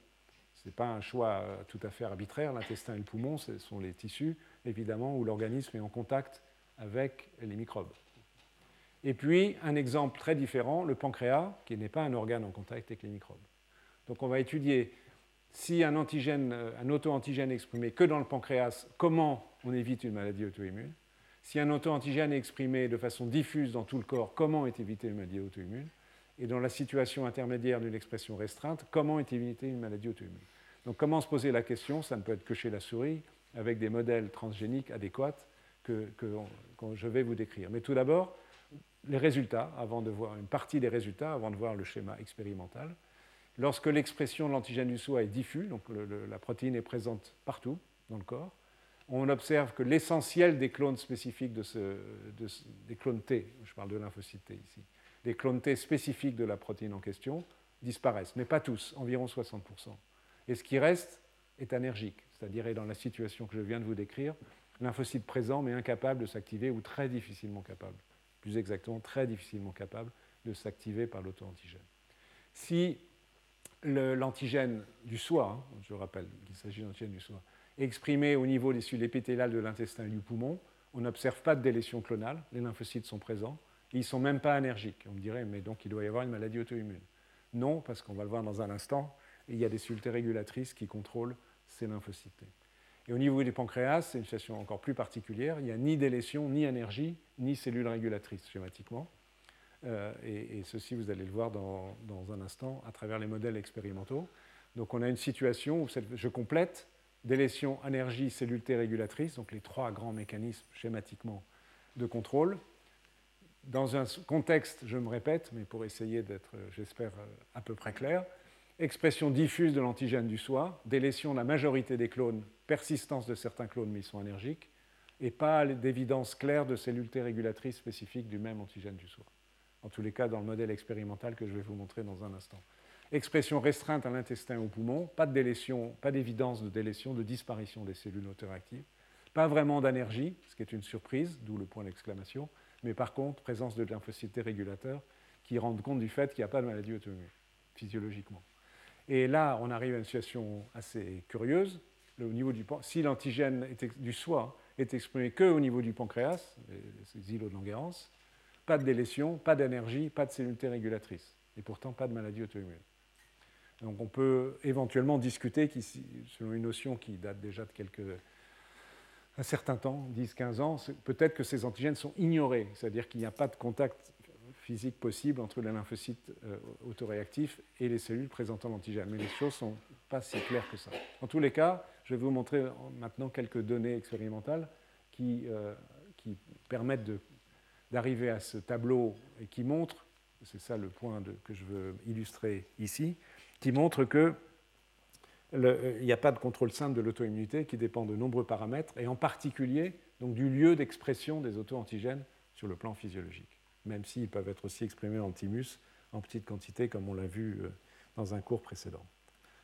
Ce n'est pas un choix euh, tout à fait arbitraire. L'intestin et le poumon, ce sont les tissus, évidemment, où l'organisme est en contact avec les microbes. Et puis, un exemple très différent, le pancréas, qui n'est pas un organe en contact avec les microbes. Donc, on va étudier si un, antigène, euh, un auto-antigène exprimé que dans le pancréas, comment on évite une maladie auto-immune. Si un auto-antigène est exprimé de façon diffuse dans tout le corps, comment est évité une maladie auto-immune? Et dans la situation intermédiaire d'une expression restreinte, comment est évité une maladie auto-immune? Donc, comment se poser la question? Ça ne peut être que chez la souris, avec des modèles transgéniques adéquats que, que je vais vous décrire. Mais tout d'abord, les résultats, avant de voir une partie des résultats, avant de voir le schéma expérimental. Lorsque l'expression de l'antigène du soi est diffuse, donc la protéine est présente partout dans le corps, on observe que l'essentiel des clones spécifiques de, ce, des clones T, je parle de lymphocytes T ici, des clones T spécifiques de la protéine en question disparaissent, mais pas tous, environ 60%. Et ce qui reste est énergique, c'est-à-dire est dans la situation que je viens de vous décrire, lymphocyte présent mais incapable de s'activer ou très difficilement capable plus exactement très difficilement capable de s'activer par l'auto-antigène. Si l'antigène du soi, hein, je rappelle qu'il s'agit d'antigène du soi, est exprimé au niveau des cellules épithéliales de l'intestin et du poumon, on n'observe pas de délétion clonale, les lymphocytes sont présents, ils ne sont même pas énergiques. On me dirait, mais donc il doit y avoir une maladie auto-immune. Non, parce qu'on va le voir dans un instant, il y a des cellules régulatrices qui contrôlent ces lymphocytes. Et au niveau du pancréas, c'est une situation encore plus particulière. Il n'y a ni délétion, ni énergie, ni cellules régulatrices schématiquement. et, ceci, vous allez le voir dans, un instant à travers les modèles expérimentaux. Donc on a une situation où je complète délétion, énergie, cellule T régulatrice, donc les trois grands mécanismes schématiquement de contrôle. Dans un contexte, je me répète, mais pour essayer d'être, j'espère, à peu près clair, expression diffuse de l'antigène du soi, délétion de la majorité des clones, persistance de certains clones, mais ils sont énergiques, et pas d'évidence claire de cellules T régulatrices spécifiques du même antigène du soi. En tous les cas, dans le modèle expérimental que je vais vous montrer dans un instant. Expression restreinte à l'intestin ou au poumon, pas de délétion, pas d'évidence de délétion, de disparition des cellules auto-réactives, pas vraiment d'énergie, ce qui est une surprise, d'où le point d'exclamation, mais par contre, présence de lymphocytes régulateurs qui rendent compte du fait qu'il n'y a pas de maladie auto-immune, physiologiquement. Et là, on arrive à une situation assez curieuse. Au niveau du, si l'antigène du soi est exprimé que au niveau du pancréas, ces îlots de Langerhans, pas de délétion, pas d'énergie, pas de cellules régulatrices, et pourtant pas de maladie auto-immune. Donc on peut éventuellement discuter, selon une notion qui date déjà de quelques, un certain temps, 10-15 ans, peut-être que ces antigènes sont ignorés, c'est-à-dire qu'il n'y a pas de contact physique possible entre les lymphocytes euh, autoréactifs et les cellules présentant l'antigène. Mais les choses ne sont pas si claires que ça. En tous les cas, je vais vous montrer maintenant quelques données expérimentales qui, euh, qui permettent d'arriver à ce tableau et qui montrent, c'est ça le point que je veux illustrer ici, qui montre qu'il n'y a pas de contrôle simple de l'auto-immunité qui dépend de nombreux paramètres, et en particulier donc, du lieu d'expression des auto-antigènes sur le plan physiologique, même s'ils peuvent être aussi exprimés en thymus en petite quantité, comme on l'a vu euh, dans un cours précédent.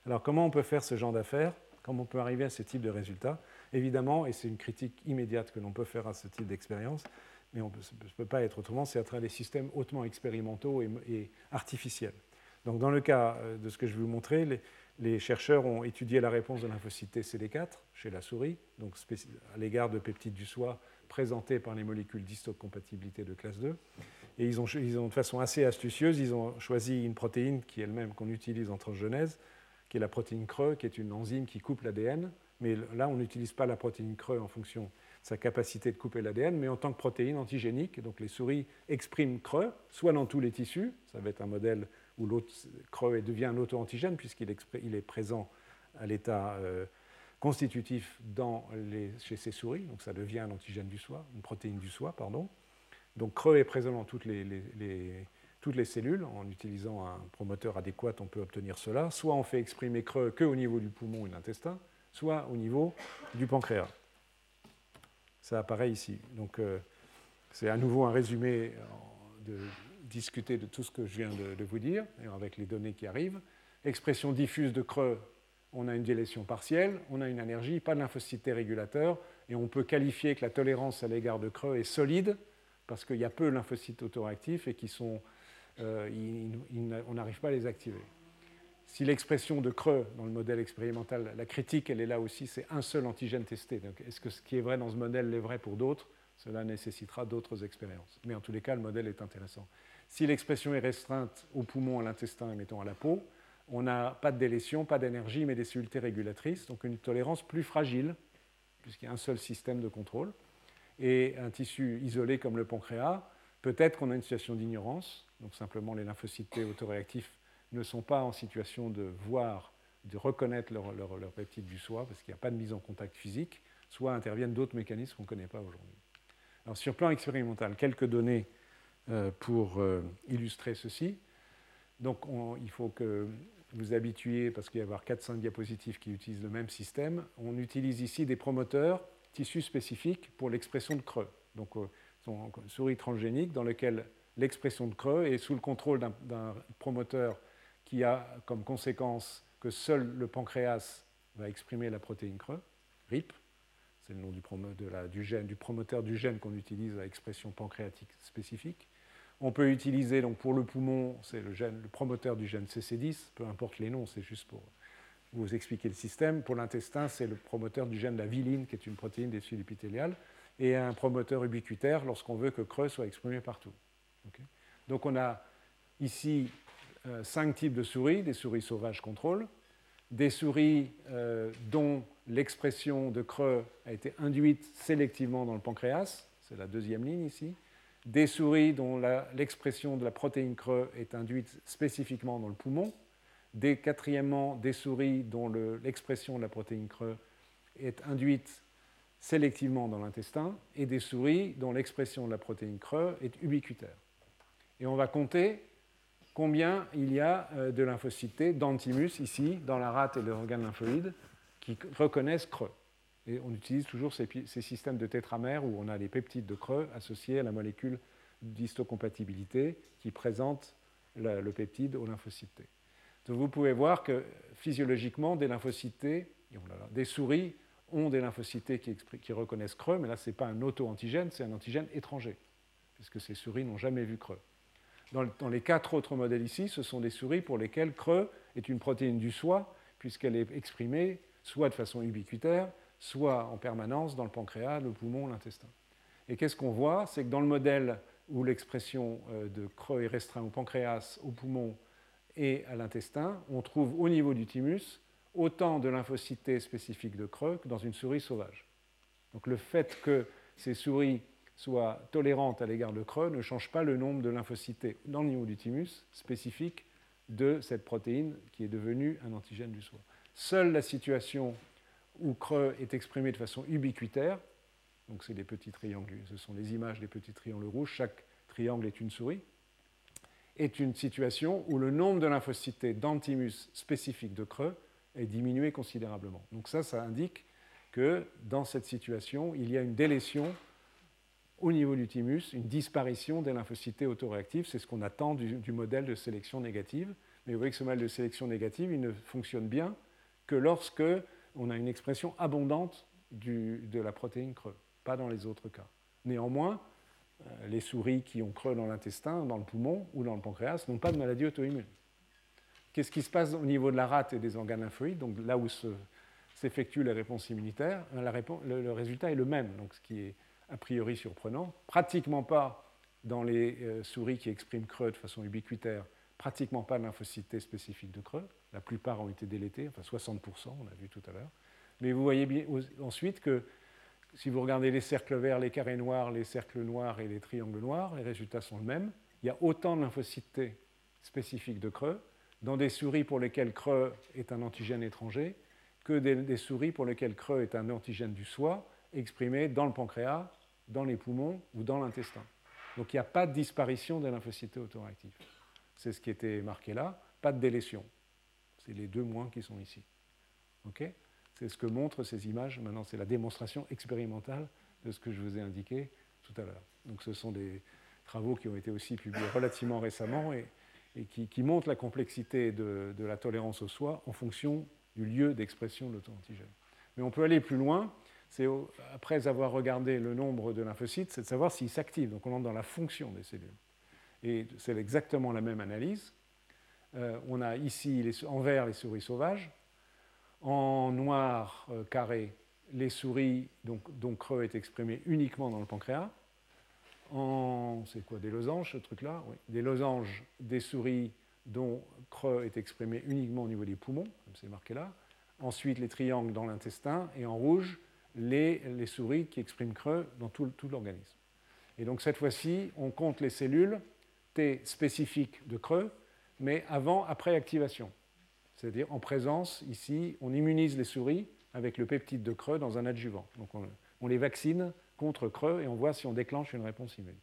Alors comment on peut faire ce genre d'affaires? Comment on peut arriver à ce type de résultats? Évidemment, et c'est une critique immédiate que l'on peut faire à ce type d'expérience, mais on ne peut, pas être autrement, c'est à travers des systèmes hautement expérimentaux et artificiels. Donc, dans le cas euh, de ce que je vais vous montrer, les, chercheurs ont étudié la réponse de lymphocyte CD4 chez la souris, donc à l'égard de peptides du soi présentés par les molécules d'histocompatibilité de classe 2. Et ils ont, ils ont, de façon assez astucieuse, ils ont choisi une protéine qui est elle-même qu'on utilise en transgenèse, qui est la protéine creux, qui est une enzyme qui coupe l'ADN. Mais là, on n'utilise pas la protéine creux en fonction de sa capacité de couper l'ADN, mais en tant que protéine antigénique. Donc les souris expriment creux, soit dans tous les tissus, ça va être un modèle où l'autre creux devient un auto-antigène puisqu'il est présent à l'état euh, constitutif dans les, chez ces souris, donc ça devient un antigène du soi, une protéine du soi, pardon. Donc creux est présent dans toutes les, toutes les cellules. En utilisant un promoteur adéquat, on peut obtenir cela. Soit on fait exprimer creux que au niveau du poumon ou de l'intestin, soit au niveau du pancréas. Ça apparaît ici. Donc euh, c'est à nouveau un résumé de, discuter de tout ce que je viens de, vous dire, avec les données qui arrivent. Expression diffuse de creux, on a une délétion partielle, on a une énergie, pas de lymphocyte régulateur, et on peut qualifier que la tolérance à l'égard de creux est solide, parce qu'il y a peu de lymphocytes autoréactifs et qui sont, euh, on n'arrive pas à les activer. Si l'expression de creux dans le modèle expérimental, la critique, elle est là aussi, c'est un seul antigène testé. Est-ce que ce qui est vrai dans ce modèle est vrai pour d'autres? Cela nécessitera d'autres expériences. Mais en tous les cas, le modèle est intéressant. Si l'expression est restreinte au poumon, à l'intestin et mettons à la peau, on n'a pas de délétion, pas d'énergie, mais des cellules régulatrices, donc une tolérance plus fragile, puisqu'il y a un seul système de contrôle. Et un tissu isolé comme le pancréas, peut-être qu'on a une situation d'ignorance, donc simplement les lymphocytes T autoréactifs ne sont pas en situation de voir, de reconnaître leur, leur, peptide du soi, parce qu'il n'y a pas de mise en contact physique, soit interviennent d'autres mécanismes qu'on ne connaît pas aujourd'hui. Alors sur plan expérimental, quelques données pour euh, illustrer ceci. Donc il faut que vous habituiez, parce qu'il y a avoir 4-5 diapositives qui utilisent le même système, on utilise ici des promoteurs tissus spécifiques pour l'expression de creux. Donc euh, souris transgénique dans lequel l'expression de creux est sous le contrôle d'un promoteur qui a comme conséquence que seul le pancréas va exprimer la protéine creux, RIP, c'est le nom du, du, gène, du promoteur du gène qu'on utilise à expression pancréatique spécifique. On peut utiliser, donc pour le poumon, c'est le, le promoteur du gène CC10, peu importe les noms, c'est juste pour vous expliquer le système. Pour l'intestin, c'est le promoteur du gène de la viline, qui est une protéine des cellules épithéliales, et un promoteur ubiquitaire lorsqu'on veut que creux soit exprimé partout. donc on a ici euh, cinq types de souris, des souris sauvages contrôle, des souris euh, dont l'expression de creux a été induite sélectivement dans le pancréas, c'est la deuxième ligne ici, des souris dont l'expression de la protéine creux est induite spécifiquement dans le poumon, des, quatrièmement des souris dont l'expression de la protéine creux est induite sélectivement dans l'intestin, et des souris dont l'expression de la protéine creux est ubiquitaire. Et on va compter combien il y a euh, de lymphocytes thymus, ici, dans la rate et l'organe lymphoïde, qui reconnaissent creux. Et on utilise toujours ces, systèmes de tétramères où on a les peptides de creux associés à la molécule d'histocompatibilité qui présente le peptide au lymphocyte T. Donc vous pouvez voir que physiologiquement, des lymphocytes T, des souris ont des lymphocytes qui, qui reconnaissent creux, mais là, ce n'est pas un auto-antigène, c'est un antigène étranger, puisque ces souris n'ont jamais vu creux. Dans, dans, les quatre autres modèles ici, ce sont des souris pour lesquelles creux est une protéine du soi, puisqu'elle est exprimée soit de façon ubiquitaire, soit en permanence dans le pancréas, le poumon, l'intestin. Et qu'est-ce qu'on voit? C'est que dans le modèle où l'expression euh, de creux est restreinte au pancréas, au poumon et à l'intestin, on trouve au niveau du thymus autant de lymphocytes spécifiques de creux que dans une souris sauvage. Donc le fait que ces souris soient tolérantes à l'égard de creux ne change pas le nombre de lymphocytes dans le niveau du thymus spécifique de cette protéine qui est devenue un antigène du soi. Seule la situation où creux est exprimé de façon ubiquitaire, donc c'est des petits triangles, ce sont les images des petits triangles rouges, chaque triangle est une souris, est une situation où le nombre de lymphocytes d'antimus spécifique de creux est diminué considérablement. Donc ça, ça indique que dans cette situation, il y a une délétion au niveau du thymus, une disparition des lymphocytes autoréactifs. C'est ce qu'on attend du, du, modèle de sélection négative. Mais vous voyez que ce modèle de sélection négative, il ne fonctionne bien que lorsque on a une expression abondante de la protéine creux, pas dans les autres cas. Néanmoins, euh, les souris qui ont creux dans l'intestin, dans le poumon ou dans le pancréas n'ont pas de maladie auto-immune. Qu'est-ce qui se passe au niveau de la rate et des organes lymphoïdes, donc là où s'effectuent les réponses immunitaires le, résultat est le même, donc ce qui est a priori surprenant. Pratiquement pas dans les euh, souris qui expriment creux de façon ubiquitaire, pratiquement pas de lymphocytes spécifiques de creux. La plupart ont été délétés, enfin 60%, on a vu tout à l'heure. Mais vous voyez bien ensuite que si vous regardez les cercles verts, les carrés noirs, les cercles noirs et les triangles noirs, les résultats sont les mêmes. Il y a autant de lymphocytes spécifiques de creux dans des souris pour lesquelles creux est un antigène étranger que des, des souris pour lesquelles creux est un antigène du soi exprimé dans le pancréas, dans les poumons ou dans l'intestin. Donc il n'y a pas de disparition des lymphocytes autoréactifs. C'est ce qui était marqué là, pas de délétion. C'est les deux moins qui sont ici. c'est ce que montrent ces images. Maintenant, c'est la démonstration expérimentale de ce que je vous ai indiqué tout à l'heure. Donc, ce sont des travaux qui ont été aussi publiés relativement récemment et, qui, montrent la complexité de, la tolérance au soi en fonction du lieu d'expression de l'auto-antigène. Mais on peut aller plus loin. Après avoir regardé le nombre de lymphocytes, c'est de savoir s'ils s'activent. Donc, on entre dans la fonction des cellules. Et c'est exactement la même analyse. Euh, on a ici en vert les souris sauvages, en noir euh, carré les souris dont creux est exprimé uniquement dans le pancréas, en c'est quoi des losanges ce truc là oui. des losanges des souris dont creux est exprimé uniquement au niveau des poumons comme c'est marqué là. Ensuite les triangles dans l'intestin. Et en rouge les, souris qui expriment creux dans tout, tout l'organisme. Et donc cette fois-ci on compte les cellules T spécifiques de creux mais avant, après activation. C'est-à-dire en présence, ici, on immunise les souris avec le peptide de creux dans un adjuvant. Donc on, les vaccine contre creux et on voit si on déclenche une réponse immune.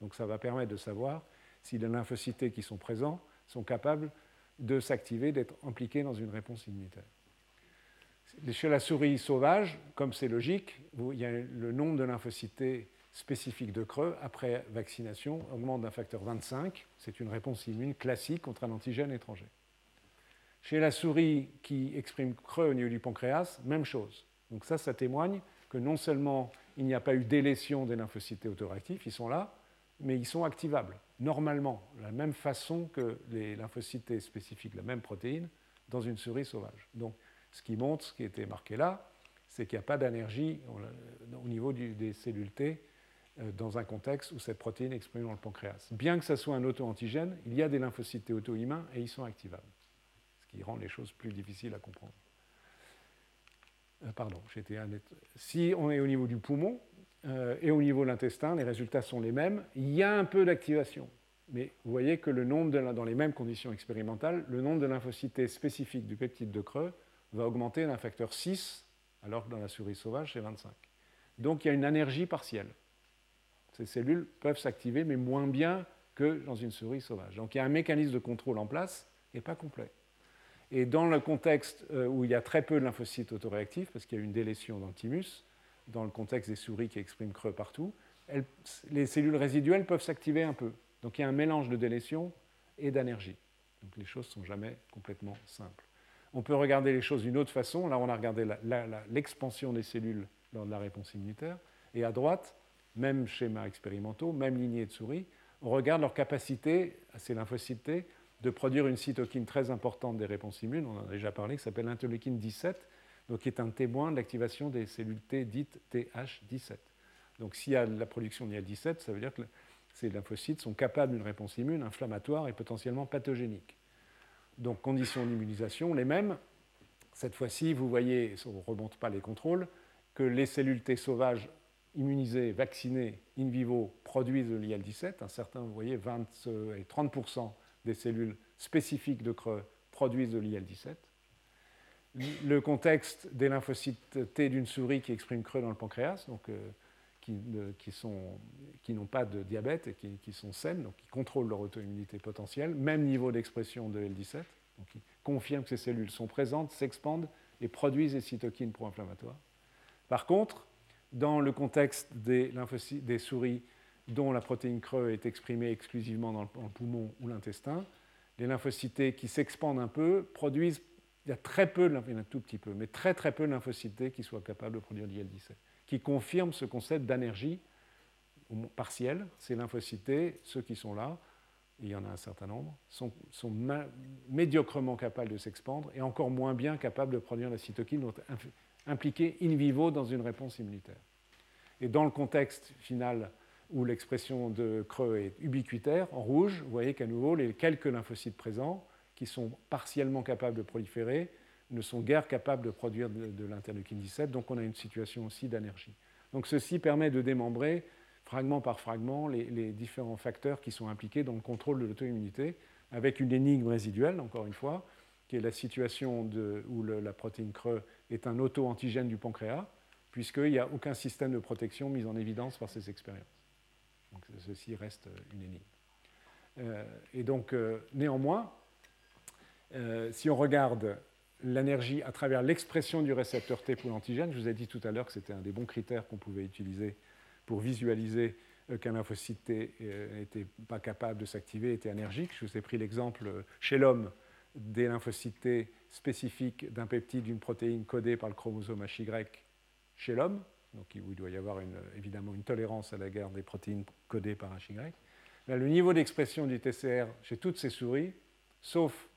Donc ça va permettre de savoir si les lymphocytes qui sont présents sont capables de s'activer, d'être impliqués dans une réponse immunitaire. Chez la souris sauvage, comme c'est logique, il y a le nombre de lymphocytes spécifique de creux après vaccination augmente d'un facteur 25. C'est une réponse immune classique contre un antigène étranger. Chez la souris qui exprime creux au niveau du pancréas, même chose. Donc ça, ça témoigne que non seulement il n'y a pas eu délétion des lymphocytes autoréactifs, ils sont là, mais ils sont activables, normalement, de la même façon que les lymphocytes spécifiques, la même protéine, dans une souris sauvage. Donc ce qui montre, ce qui était marqué là, c'est qu'il n'y a pas d'énergie au niveau des cellules T dans un contexte où cette protéine est exprimée dans le pancréas. Bien que ce soit un auto-antigène, il y a des lymphocytes auto-humains et ils sont activables, ce qui rend les choses plus difficiles à comprendre. Euh, pardon, j'étais Si on est au niveau du poumon, euh, et au niveau de l'intestin, les résultats sont les mêmes. Il y a un peu d'activation, mais vous voyez que le nombre dans les mêmes conditions expérimentales, le nombre de lymphocytes spécifiques du peptide de Creux va augmenter d'un facteur 6, alors que dans la souris sauvage, c'est 25. Donc il y a une énergie partielle. Ces cellules peuvent s'activer, mais moins bien que dans une souris sauvage. Donc il y a un mécanisme de contrôle en place, et pas complet. Et dans le contexte euh, où il y a très peu de lymphocytes autoréactifs, parce qu'il y a une délétion dans le thymus, dans le contexte des souris qui expriment creux partout, les cellules résiduelles peuvent s'activer un peu. Donc il y a un mélange de délétion et d'énergie. Donc les choses ne sont jamais complètement simples. On peut regarder les choses d'une autre façon. Là, on a regardé l'expansion des cellules lors de la réponse immunitaire. Et à droite, même schéma expérimentaux, même lignée de souris, on regarde leur capacité, à ces lymphocytes T, de produire une cytokine très importante des réponses immunes, on en a déjà parlé, qui s'appelle l'interleukine 17, donc qui est un témoin de l'activation des cellules T dites TH17. Donc s'il y a la production d'IL-17, ça veut dire que ces lymphocytes sont capables d'une réponse immune inflammatoire et potentiellement pathogénique. Donc conditions d'immunisation, les mêmes. Cette fois-ci, vous voyez, on ne remonte pas les contrôles, que les cellules T sauvages immunisées, vaccinées in vivo produisent de l'IL-17. Un certain, vous voyez, 20 et 30% des cellules spécifiques de creux produisent de l'IL-17 le contexte des lymphocytes T d'une souris qui exprime creux dans le pancréas, donc euh, qui, n'ont pas de diabète et qui, sont saines, donc qui contrôlent leur auto-immunité potentielle, même niveau d'expression de L17, donc qui confirme que ces cellules sont présentes, s'expandent et produisent des cytokines pro-inflammatoires. Par contre, dans le contexte des, souris dont la protéine creux est exprimée exclusivement dans le, poumon ou l'intestin, les lymphocytes qui s'expandent un peu produisent il y a très peu, il y en a un tout petit peu, mais très très peu de lymphocytes qui soient capables de produire l'IL-17, qui confirme ce concept d'énergie partielle. Ces lymphocytes, ceux qui sont là, il y en a un certain nombre, sont, médiocrement capables de s'expandre et encore moins bien capables de produire la cytokine, impliqués in vivo dans une réponse immunitaire. Et dans le contexte final où l'expression de creux est ubiquitaire, en rouge, vous voyez qu'à nouveau, les quelques lymphocytes présents qui sont partiellement capables de proliférer ne sont guère capables de produire de, l'interleukine 17, donc on a une situation aussi d'énergie. Donc ceci permet de démembrer fragment par fragment les, différents facteurs qui sont impliqués dans le contrôle de l'auto-immunité, avec une énigme résiduelle, encore une fois, qui est la situation où la protéine creux est un auto-antigène du pancréas, puisqu'il n'y a aucun système de protection mis en évidence par ces expériences. Donc ceci reste une énigme. Euh, et donc, euh, néanmoins, euh, si on regarde l'énergie à travers l'expression du récepteur T pour l'antigène, je vous ai dit tout à l'heure que c'était un des bons critères qu'on pouvait utiliser pour visualiser qu'un lymphocyte T n'était pas capable de s'activer, était énergique. Je vous ai pris l'exemple chez l'homme des lymphocytes spécifiques d'un peptide d'une protéine codée par le chromosome HY chez l'homme, donc il doit y avoir évidemment une tolérance à la guerre des protéines codées par HY. le niveau d'expression du TCR chez toutes ces souris, sauf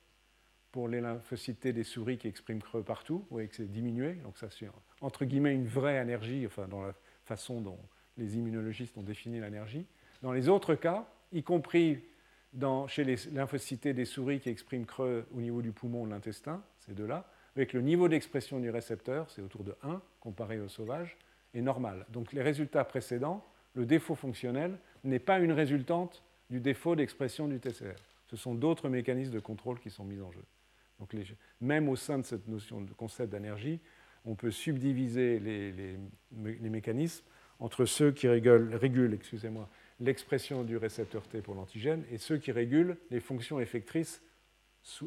pour les lymphocytes des souris qui expriment creux partout. Vous voyez que c'est diminué. Donc ça, c'est entre guillemets une vraie énergie, enfin dans la façon dont les immunologistes ont défini l'énergie. Dans les autres cas, y compris chez les lymphocytes des souris qui expriment creux au niveau du poumon ou de l'intestin, ces deux-là, avec le niveau d'expression du récepteur, c'est autour de 1 comparé au sauvage, est normal. Donc les résultats précédents, le défaut fonctionnel n'est pas une résultante du défaut d'expression du TCR. Ce sont d'autres mécanismes de contrôle qui sont mis en jeu. Donc même au sein de cette notion de concept d'énergie, on peut subdiviser les, mécanismes entre ceux qui régulent, excusez-moi, l'expression du récepteur T pour l'antigène et ceux qui régulent les fonctions effectrices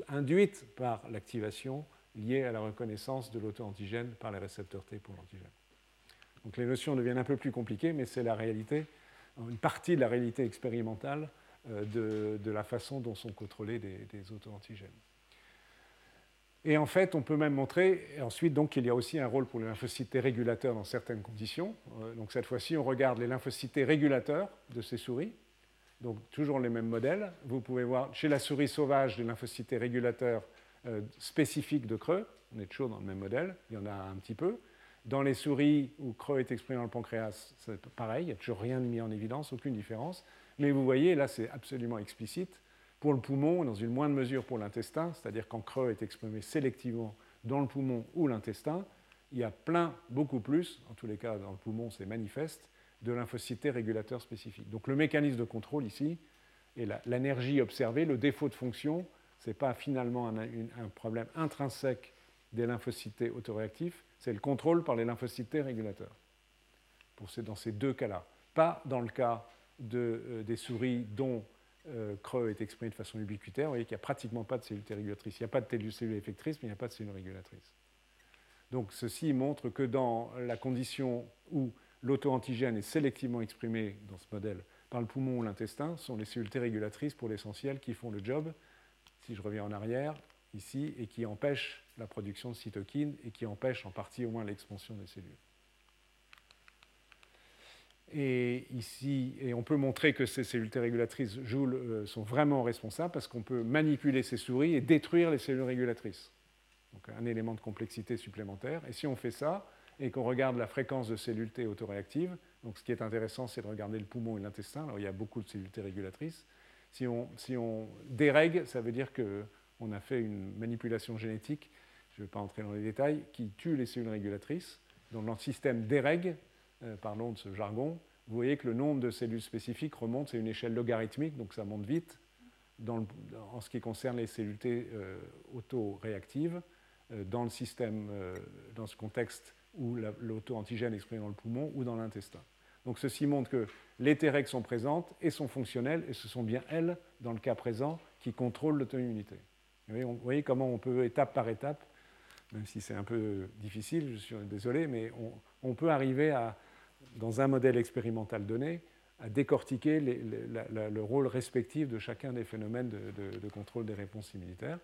induites par l'activation liée à la reconnaissance de l'auto-antigène par les récepteurs T pour l'antigène. Donc les notions deviennent un peu plus compliquées, mais c'est la réalité, une partie de la réalité expérimentale euh, de, la façon dont sont contrôlés des, des auto-antigènes. Et en fait, on peut même montrer ensuite donc qu'il y a aussi un rôle pour les lymphocytes régulateurs dans certaines conditions. Euh, donc cette fois-ci, on regarde les lymphocytes régulateurs de ces souris. Donc toujours les mêmes modèles. Vous pouvez voir chez la souris sauvage des lymphocytes régulateurs euh, spécifiques de creux. On est toujours dans le même modèle. Il y en a un petit peu. Dans les souris où creux est exprimé dans le pancréas, c'est pareil. Il n'y a toujours rien de mis en évidence, aucune différence. Mais vous voyez, là, c'est absolument explicite pour le poumon, dans une moindre mesure pour l'intestin, c'est-à-dire quand creux est exprimé sélectivement dans le poumon ou l'intestin, il y a plein, beaucoup plus, en tous les cas dans le poumon c'est manifeste, de lymphocytes régulateurs spécifiques. Donc le mécanisme de contrôle ici, et l'énergie observée, le défaut de fonction, ce n'est pas finalement un, problème intrinsèque des lymphocytes autoréactifs, c'est le contrôle par les lymphocytes régulateurs. Pour dans ces deux cas-là. Pas dans le cas euh, des souris dont euh, creux est exprimé de façon ubiquitaire. Vous voyez qu'il n'y a pratiquement pas de cellules régulatrices. Il n'y a pas de cellules effectrices, mais il n'y a pas de cellules régulatrices. Donc ceci montre que dans la condition où l'auto-antigène est sélectivement exprimé dans ce modèle par le poumon ou l'intestin, sont les cellules régulatrices pour l'essentiel qui font le job, si je reviens en arrière, ici, et qui empêchent la production de cytokines et qui empêchent en partie au moins l'expansion des cellules. Et ici, on peut montrer que ces cellules T régulatrices euh, sont vraiment responsables parce qu'on peut manipuler ces souris et détruire les cellules régulatrices. Donc un élément de complexité supplémentaire. Et si on fait ça et qu'on regarde la fréquence de cellules T autoréactives, donc ce qui est intéressant, c'est de regarder le poumon et l'intestin, où il y a beaucoup de cellules T régulatrices. Si on, si on dérègle, ça veut dire qu'on a fait une manipulation génétique, je ne vais pas entrer dans les détails, qui tue les cellules régulatrices. Donc le système dérègle, euh, parlons de ce jargon, vous voyez que le nombre de cellules spécifiques remonte, c'est une échelle logarithmique, donc ça monte vite en ce qui concerne les cellules T euh, autoréactives euh, dans le système, dans ce contexte où l'auto-antigène est exprimé dans le poumon ou dans l'intestin. Donc ceci montre que les T-regs sont présentes et sont fonctionnelles, et ce sont bien elles, dans le cas présent, qui contrôlent l'auto-immunité. Vous voyez comment on peut, étape par étape, même si c'est un peu difficile, je suis désolé, mais on peut arriver à, dans un modèle expérimental donné, à décortiquer le rôle respectif de chacun des phénomènes de, contrôle des réponses immunitaires.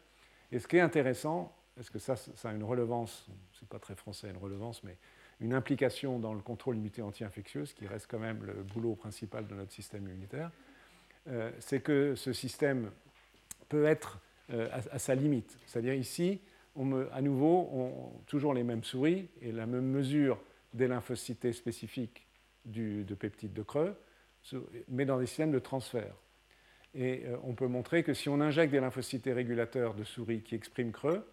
Et ce qui est intéressant, est-ce que ça, a une relevance, c'est pas très français une relevance, mais une implication dans le contrôle d'immunité anti-infectieuse, qui reste quand même le boulot principal de notre système immunitaire, euh, c'est que ce système peut être euh, à, sa limite. C'est-à-dire ici, à nouveau, toujours les mêmes souris et la même mesure des lymphocytes spécifiques du, de peptides de creux, mais dans des systèmes de transfert. Et euh, on peut montrer que si on injecte des lymphocytes régulateurs de souris qui expriment creux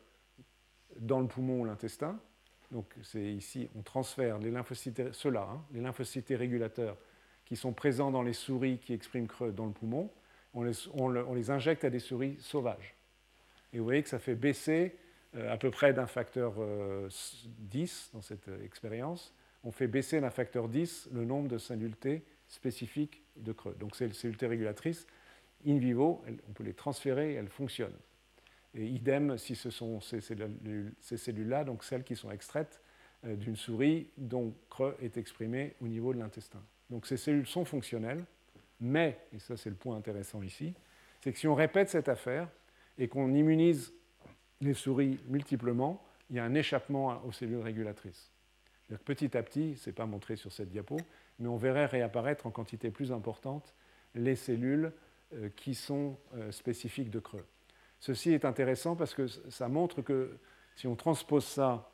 dans le poumon ou l'intestin, donc c'est ici, on transfère les lymphocytes, ceux-là, hein, les lymphocytes régulateurs qui sont présents dans les souris qui expriment creux dans le poumon, on les, injecte à des souris sauvages. Et vous voyez que ça fait baisser à peu près d'un facteur 10 euh, dans cette euh, expérience, on fait baisser d'un facteur 10 le nombre de T spécifiques de creux. Donc ces T régulatrices, in vivo, on peut les transférer elles fonctionnent. Et idem si ce sont ces, cellules-là, donc celles qui sont extraites d'une souris dont creux est exprimé au niveau de l'intestin. Donc ces cellules sont fonctionnelles, mais, et ça c'est le point intéressant ici, c'est que si on répète cette affaire et qu'on immunise les souris multiplement, il y a un échappement aux cellules régulatrices. Petit à petit, ce n'est pas montré sur cette diapo, mais on verrait réapparaître en quantité plus importante les cellules euh, qui sont euh, spécifiques de creux. Ceci est intéressant parce que ça montre que si on transpose ça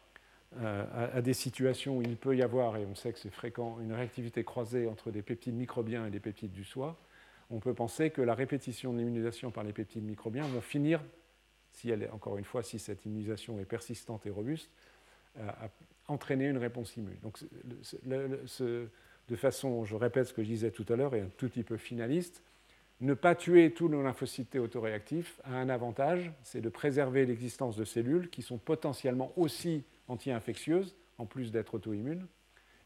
euh, à, des situations où il peut y avoir, et on sait que c'est fréquent, une réactivité croisée entre des peptides microbiens et des peptides du soi, on peut penser que la répétition de l'immunisation par les peptides microbiens vont finir si elle est, encore une fois, si cette immunisation est persistante et robuste, euh, à entraîner une réponse immune. Donc, de façon, je répète ce que je disais tout à l'heure, et un tout petit peu finaliste, ne pas tuer tous nos lymphocytes autoréactifs a un avantage, c'est de préserver l'existence de cellules qui sont potentiellement aussi anti-infectieuses, en plus d'être auto-immunes,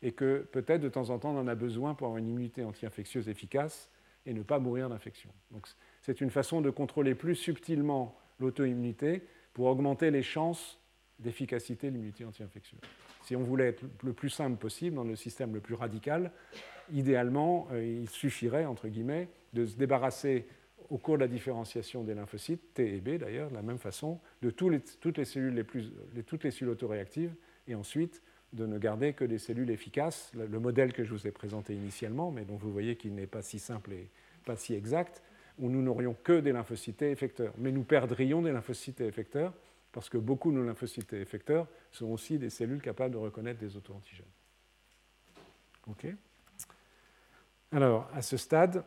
et que peut-être de temps en temps on en a besoin pour avoir une immunité anti-infectieuse efficace et ne pas mourir d'infection. Donc c'est une façon de contrôler plus subtilement l'auto-immunité pour augmenter les chances d'efficacité de l'immunité anti-infectieuse. Si on voulait être le plus simple possible, dans le système le plus radical, idéalement, euh, il suffirait, entre guillemets, de se débarrasser au cours de la différenciation des lymphocytes, T et B d'ailleurs, de la même façon, de toutes les cellules, les plus, toutes les cellules autoréactives, et ensuite de ne garder que des cellules efficaces. Le, modèle que je vous ai présenté initialement, mais dont vous voyez qu'il n'est pas si simple et pas si exact, où nous n'aurions que des lymphocytes effecteurs. Mais nous perdrions des lymphocytes effecteurs parce que beaucoup de nos lymphocytes effecteurs sont aussi des cellules capables de reconnaître des auto-antigènes. OK Alors, à ce stade,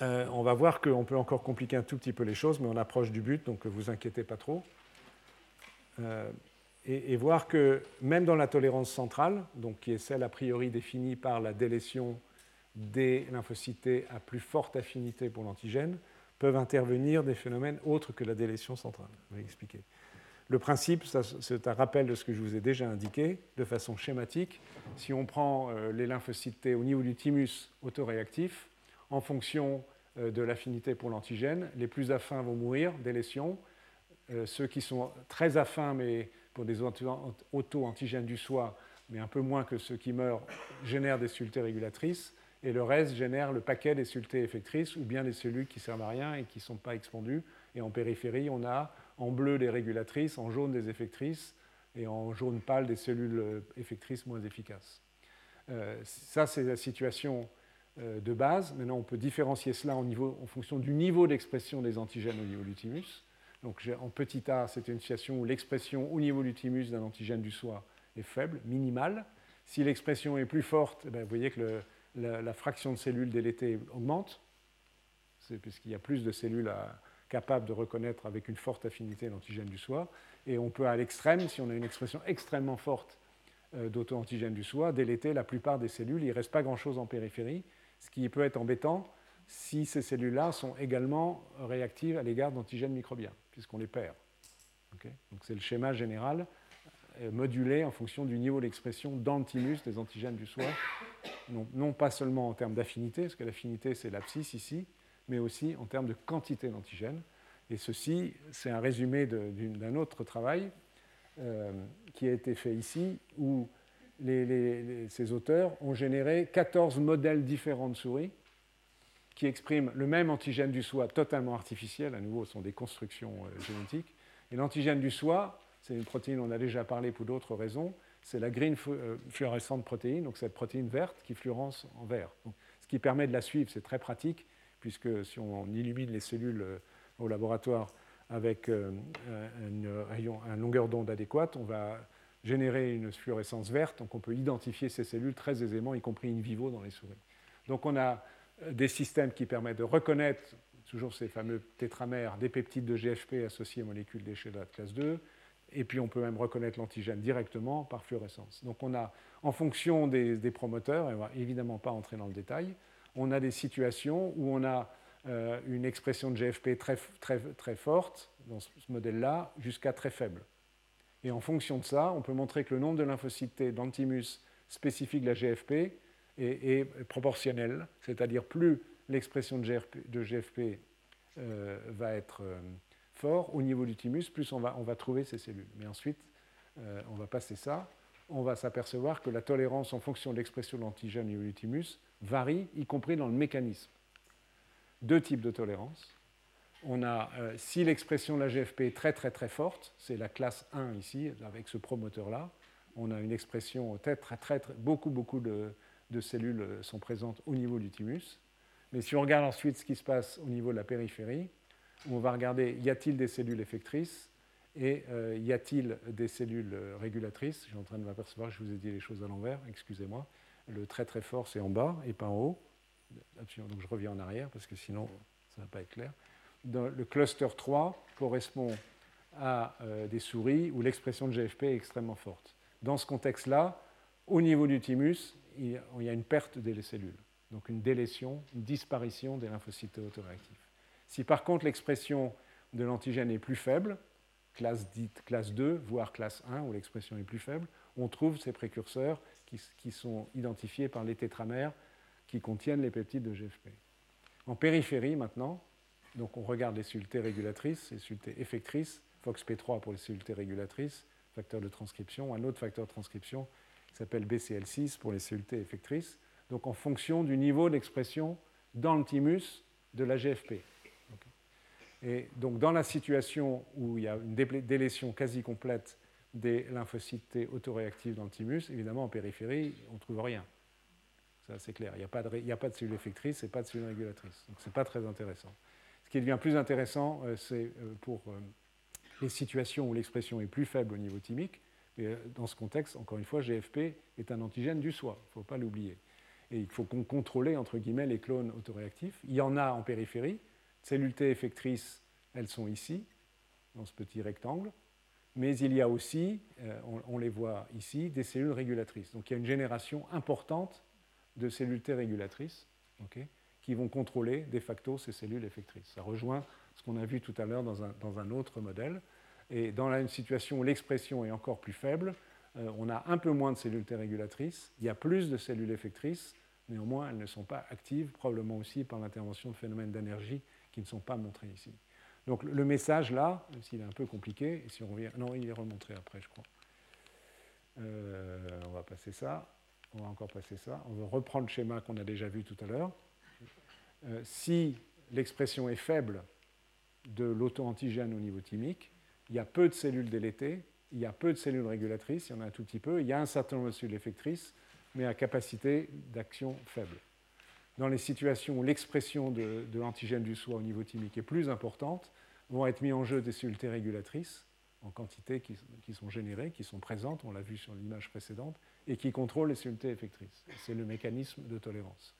euh, on va voir qu'on peut encore compliquer un tout petit peu les choses, mais on approche du but, donc ne vous inquiétez pas trop. Euh, et, voir que même dans la tolérance centrale, donc qui est celle a priori définie par la délétion des lymphocytes à plus forte affinité pour l'antigène, peuvent intervenir des phénomènes autres que la délétion centrale. Je vais. Le principe, c'est un rappel de ce que je vous ai déjà indiqué de façon schématique. Si on prend euh, les lymphocytes au niveau du thymus autoréactif, en fonction euh, de l'affinité pour l'antigène, les plus affins vont mourir des lésions. Euh, ceux qui sont très affins, mais pour des auto-antigènes du soi, mais un peu moins que ceux qui meurent, génèrent des sultés régulatrices. Et le reste génère le paquet des sultés effectrices ou bien des cellules qui servent à rien et qui ne sont pas expandues. Et en périphérie, on a en bleu des régulatrices, en jaune des effectrices et en jaune pâle des cellules euh, effectrices moins efficaces. Euh, ça, c'est la situation euh, de base. Maintenant, on peut différencier cela en, fonction du niveau d'expression des antigènes au niveau du thymus. Donc, en petit a, c'est une situation où l'expression au niveau du thymus d'un antigène du soi est faible, minimale. Si l'expression est plus forte, eh vous voyez que la, fraction de cellules délétées augmente, puisqu'il y a plus de cellules à, capable de reconnaître avec une forte affinité l'antigène du soi. Et on peut, à l'extrême, si on a une expression extrêmement forte euh, d'auto-antigène du soi, déléter la plupart des cellules. Il ne reste pas grand-chose en périphérie, ce qui peut être embêtant si ces cellules-là sont également réactives à l'égard d'antigènes microbiens, puisqu'on les perd. Donc c'est le schéma général euh, modulé en fonction du niveau d'expression dans le thymus des antigènes du soi, non, non pas seulement en termes d'affinité, parce que l'affinité c'est l'abscisse ici, mais aussi en termes de quantité d'antigènes. Et ceci, c'est un résumé d'un autre travail euh, qui a été fait ici, où ces auteurs ont généré 14 modèles différents de souris qui expriment le même antigène du soi totalement artificiel, à nouveau, ce sont des constructions euh, génétiques. Et l'antigène du soi, c'est une protéine, on a déjà parlé pour d'autres raisons, c'est la green euh, fluorescente protéine, donc cette protéine verte qui fluoresce en vert. ce qui permet de la suivre, c'est très pratique puisque si on illumine les cellules euh, au laboratoire avec euh, une, longueur d'onde adéquate, on va générer une fluorescence verte, donc on peut identifier ces cellules très aisément, y compris in vivo dans les souris. Donc on a des systèmes qui permettent de reconnaître toujours ces fameux tétramères des peptides de GFP associés aux molécules déchets de la classe 2, et puis on peut même reconnaître l'antigène directement par fluorescence. Donc on a, en fonction des, promoteurs, et on ne va évidemment pas entrer dans le détail, on a des situations où on a euh, une expression de GFP très, très, très forte, dans ce modèle-là, jusqu'à très faible. Et en fonction de ça, on peut montrer que le nombre de lymphocytes T thymus spécifique de la GFP est, proportionnel, c'est-à-dire plus l'expression de GFP, euh, va être euh, fort au niveau du thymus, plus on va, trouver ces cellules. Mais ensuite, on va passer ça, on va s'apercevoir que la tolérance en fonction de l'expression de l'antigène au niveau du thymus varie, y compris dans le mécanisme. Deux types de tolérance. On a, euh, si l'expression de la GFP est très très très forte, c'est la classe 1 ici, avec ce promoteur-là, on a une expression très, très, très, beaucoup beaucoup de, cellules sont présentes au niveau du thymus. Mais si on regarde ensuite ce qui se passe au niveau de la périphérie, on va regarder y a-t-il des cellules effectrices et euh, y a-t-il des cellules régulatrices? Je suis en train de m'apercevoir je vous ai dit les choses à l'envers, excusez-moi. Le très très fort, c'est en bas et pas en haut. Donc je reviens en arrière parce que sinon, ça ne va pas être clair. le cluster 3 correspond à euh, des souris où l'expression de GFP est extrêmement forte. Dans ce contexte-là, au niveau du thymus, il y a une perte des cellules, donc une délétion, une disparition des lymphocytes autoréactifs. Si par contre l'expression de l'antigène est plus faible, classe dite classe 2, voire classe 1, où l'expression est plus faible, on trouve ces précurseurs qui, sont identifiés par les tétramères qui contiennent les peptides de GFP. En périphérie, maintenant, donc on regarde les T régulatrices, les T effectrices, FOXP3 pour les T régulatrices, facteur de transcription, un autre facteur de transcription qui s'appelle BCL6 pour les T effectrices, donc en fonction du niveau d'expression dans le thymus de la GFP. Et donc dans la situation où il y a une délétion quasi complète des lymphocytes T autoréactifs dans le thymus, évidemment en périphérie, on ne trouve rien. Ça, c'est clair. Il n'y a, pas de, a pas de cellules effectrices et pas de cellules régulatrices. Donc, ce n'est pas très intéressant. Ce qui devient plus intéressant, euh, c'est euh, pour euh, les situations où l'expression est plus faible au niveau thymique. Et dans ce contexte, encore une fois, GFP est un antigène du soi. Il ne faut pas l'oublier. Et il faut qu'on contrôle, entre guillemets, les clones autoréactifs. Il y en a en périphérie. Cellules T effectrices, elles sont ici, dans ce petit rectangle mais il y a aussi, euh, on, les voit ici, des cellules régulatrices. Donc il y a une génération importante de cellules T régulatrices qui vont contrôler de facto ces cellules effectrices. Ça rejoint ce qu'on a vu tout à l'heure dans un, autre modèle. Et dans une situation où l'expression est encore plus faible, euh, on a un peu moins de cellules T régulatrices, il y a plus de cellules effectrices, néanmoins elles ne sont pas actives, probablement aussi par l'intervention de phénomènes d'énergie qui ne sont pas montrés ici. Donc le message là, s'il est un peu compliqué, si on revient, non, il est remonté après, je crois. Euh, on va passer ça, on va encore passer ça. On va reprendre le schéma qu'on a déjà vu tout à l'heure. Euh, si l'expression est faible de l'auto-antigène au niveau thymique, il y a peu de cellules délétées, il y a peu de cellules régulatrices, il y en a un tout petit peu, il y a un certain nombre de cellules effectrices, mais à capacité d'action faible. Dans les situations où l'expression de, l'antigène du soi au niveau thymique est plus importante, vont être mis en jeu des cellules T régulatrices en quantité qui, sont générées, qui sont présentes, on l'a vu sur l'image précédente, et qui contrôlent les cellules T effectrices. C'est le mécanisme de tolérance,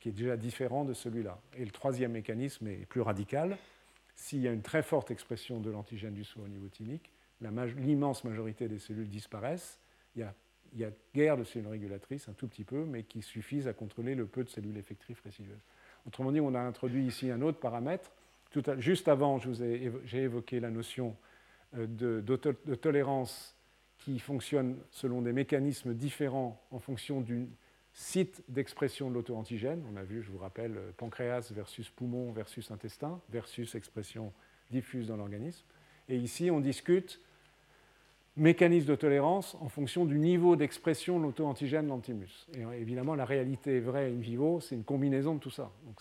qui est déjà différent de celui-là. Et le troisième mécanisme est plus radical. S'il y a une très forte expression de l'antigène du soi au niveau thymique, l'immense majorité des cellules disparaissent. Il y a guère de cellules régulatrices, un tout petit peu, mais qui suffisent à contrôler le peu de cellules effectrices résiduelles. Autrement dit, on a introduit ici un autre paramètre. juste avant, j'ai évoqué la notion euh, de, de, tolérance qui fonctionne selon des mécanismes différents en fonction du site d'expression de l'auto-antigène. On a vu, je vous rappelle, euh, pancréas versus poumon versus intestin versus expression diffuse dans l'organisme. Et ici, on discute mécanisme de tolérance en fonction du niveau d'expression de l'auto-antigène thymus. Et évidemment, la réalité vraie in vivo, c'est une combinaison de tout ça. Donc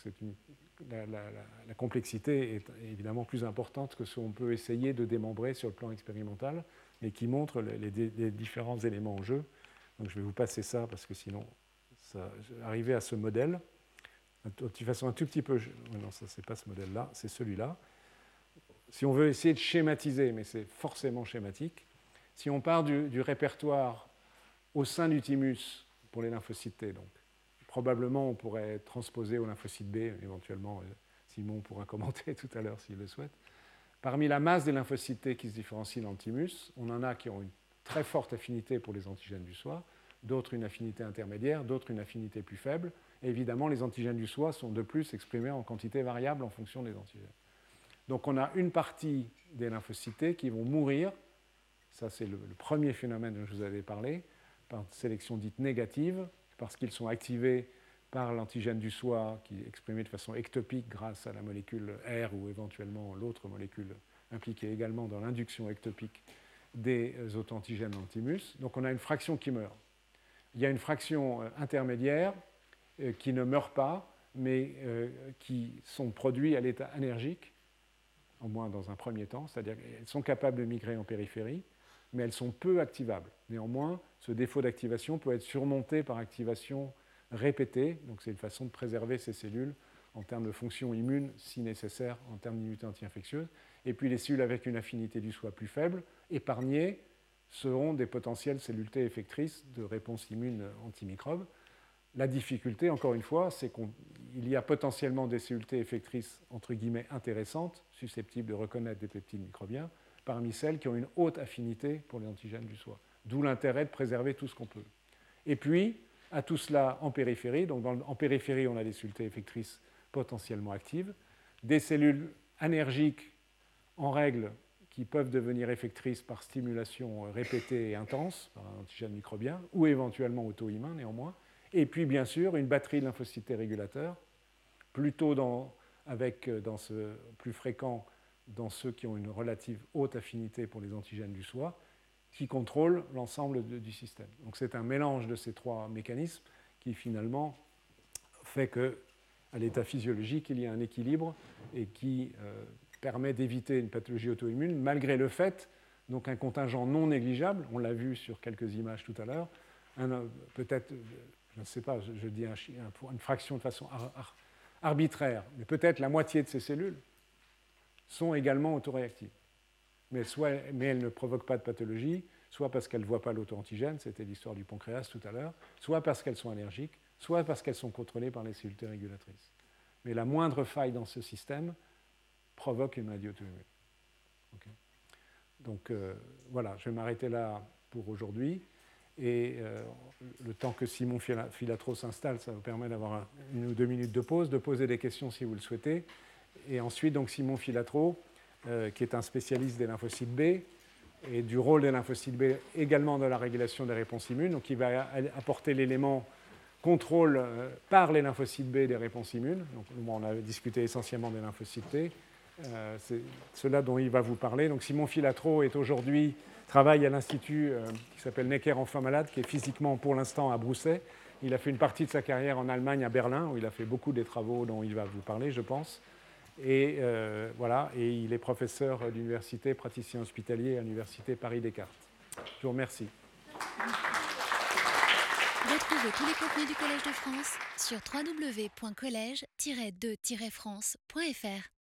la, complexité est évidemment plus importante que ce qu'on peut essayer de démembrer sur le plan expérimental, mais qui montre les, différents éléments en jeu. Donc je vais vous passer ça parce que sinon, arriver à ce modèle, de toute façon un tout petit peu, non, ça c'est pas ce modèle-là, c'est celui-là. Si on veut essayer de schématiser, mais c'est forcément schématique, si on part du, répertoire au sein du thymus pour les lymphocytes T, donc, probablement on pourrait transposer aux lymphocytes B, éventuellement, euh, Simon pourra commenter tout à l'heure s'il le souhaite. Parmi la masse des lymphocytes T qui se différencient dans le thymus, on en a qui ont une très forte affinité pour les antigènes du soi, d'autres une affinité intermédiaire, d'autres une affinité plus faible. Évidemment, les antigènes du soi sont de plus exprimés en quantité variable en fonction des antigènes. Donc on a une partie des lymphocytes qui vont mourir ça, c'est le, premier phénomène dont je vous avais parlé, par sélection dite négative, parce qu'ils sont activés par l'antigène du soi qui est exprimé de façon ectopique grâce à la molécule R ou éventuellement l'autre molécule impliquée également dans l'induction ectopique des auto-antigènes dans thymus. Donc on a une fraction qui meurt. Il y a une fraction euh, intermédiaire euh, qui ne meurt pas, mais euh, qui sont produits à l'état énergique, au moins dans un premier temps, c'est-à-dire qu'elles sont capables de migrer en périphérie, mais elles sont peu activables. Néanmoins, ce défaut d'activation peut être surmonté par activation répétée, donc c'est une façon de préserver ces cellules en termes de fonction immune, si nécessaire, en termes d'immunité anti-infectieuse. Et puis les cellules avec une affinité du soi plus faible, épargnées, seront des potentielles cellules T effectrices de réponse immune antimicrobe. La difficulté, encore une fois, c'est qu'il y a potentiellement des cellules T effectrices, entre guillemets, intéressantes, susceptibles de reconnaître des peptides microbiens, parmi celles qui ont une haute affinité pour les antigènes du soi. D'où l'intérêt de préserver tout ce qu'on peut. Et puis, à tout cela en périphérie, donc en périphérie, on a des cellules effectrices potentiellement actives, des cellules anergiques en règle qui peuvent devenir effectrices par stimulation répétée et intense par un antigène microbien, ou éventuellement auto-immun néanmoins, et puis bien sûr une batterie de lymphocytes régulateurs, plutôt avec dans ce plus fréquent dans ceux qui ont une relative haute affinité pour les antigènes du soi, qui contrôlent l'ensemble du système. Donc c'est un mélange de ces trois mécanismes qui finalement fait que, à l'état physiologique, il y a un équilibre et qui euh, permet d'éviter une pathologie auto-immune, malgré le fait, donc un contingent non négligeable, on l'a vu sur quelques images tout à l'heure, peut-être, je ne sais pas, je, dis une fraction de façon arbitraire, mais peut-être la moitié de ces cellules sont également autoréactives. Mais, elles ne provoquent pas de pathologie, soit parce qu'elles ne voient pas l'auto-antigène, c'était l'histoire du pancréas tout à l'heure, soit parce qu'elles sont allergiques, soit parce qu'elles sont contrôlées par les cellules régulatrices. Mais la moindre faille dans ce système provoque une maladie auto-immune. Donc voilà, je vais m'arrêter là pour aujourd'hui. Et le temps que Simon Filatro s'installe, ça vous permet d'avoir une ou deux minutes de pause, de poser des questions si vous le souhaitez. Et ensuite, donc Simon Filatro, qui est un spécialiste des lymphocytes B, et du rôle des lymphocytes B également dans la régulation des réponses immunes. Donc, il va apporter l'élément contrôle euh, par les lymphocytes B des réponses immunes. Donc, on a discuté essentiellement des lymphocytes T. Euh, c'est cela dont il va vous parler. Donc, Simon Filatro est aujourd'hui travaille à l'institut euh, qui s'appelle Necker Enfants Malades, qui est physiquement pour l'instant à Brousset. Il a fait une partie de sa carrière en Allemagne, à Berlin, où il a fait beaucoup des travaux dont il va vous parler, je pense. Et euh, voilà, et il est professeur d'université, praticien hospitalier à l'université Paris-Descartes. Je vous remercie. Retrouvez tous les contenus du Collège de France sur www.colège-2-france.fr.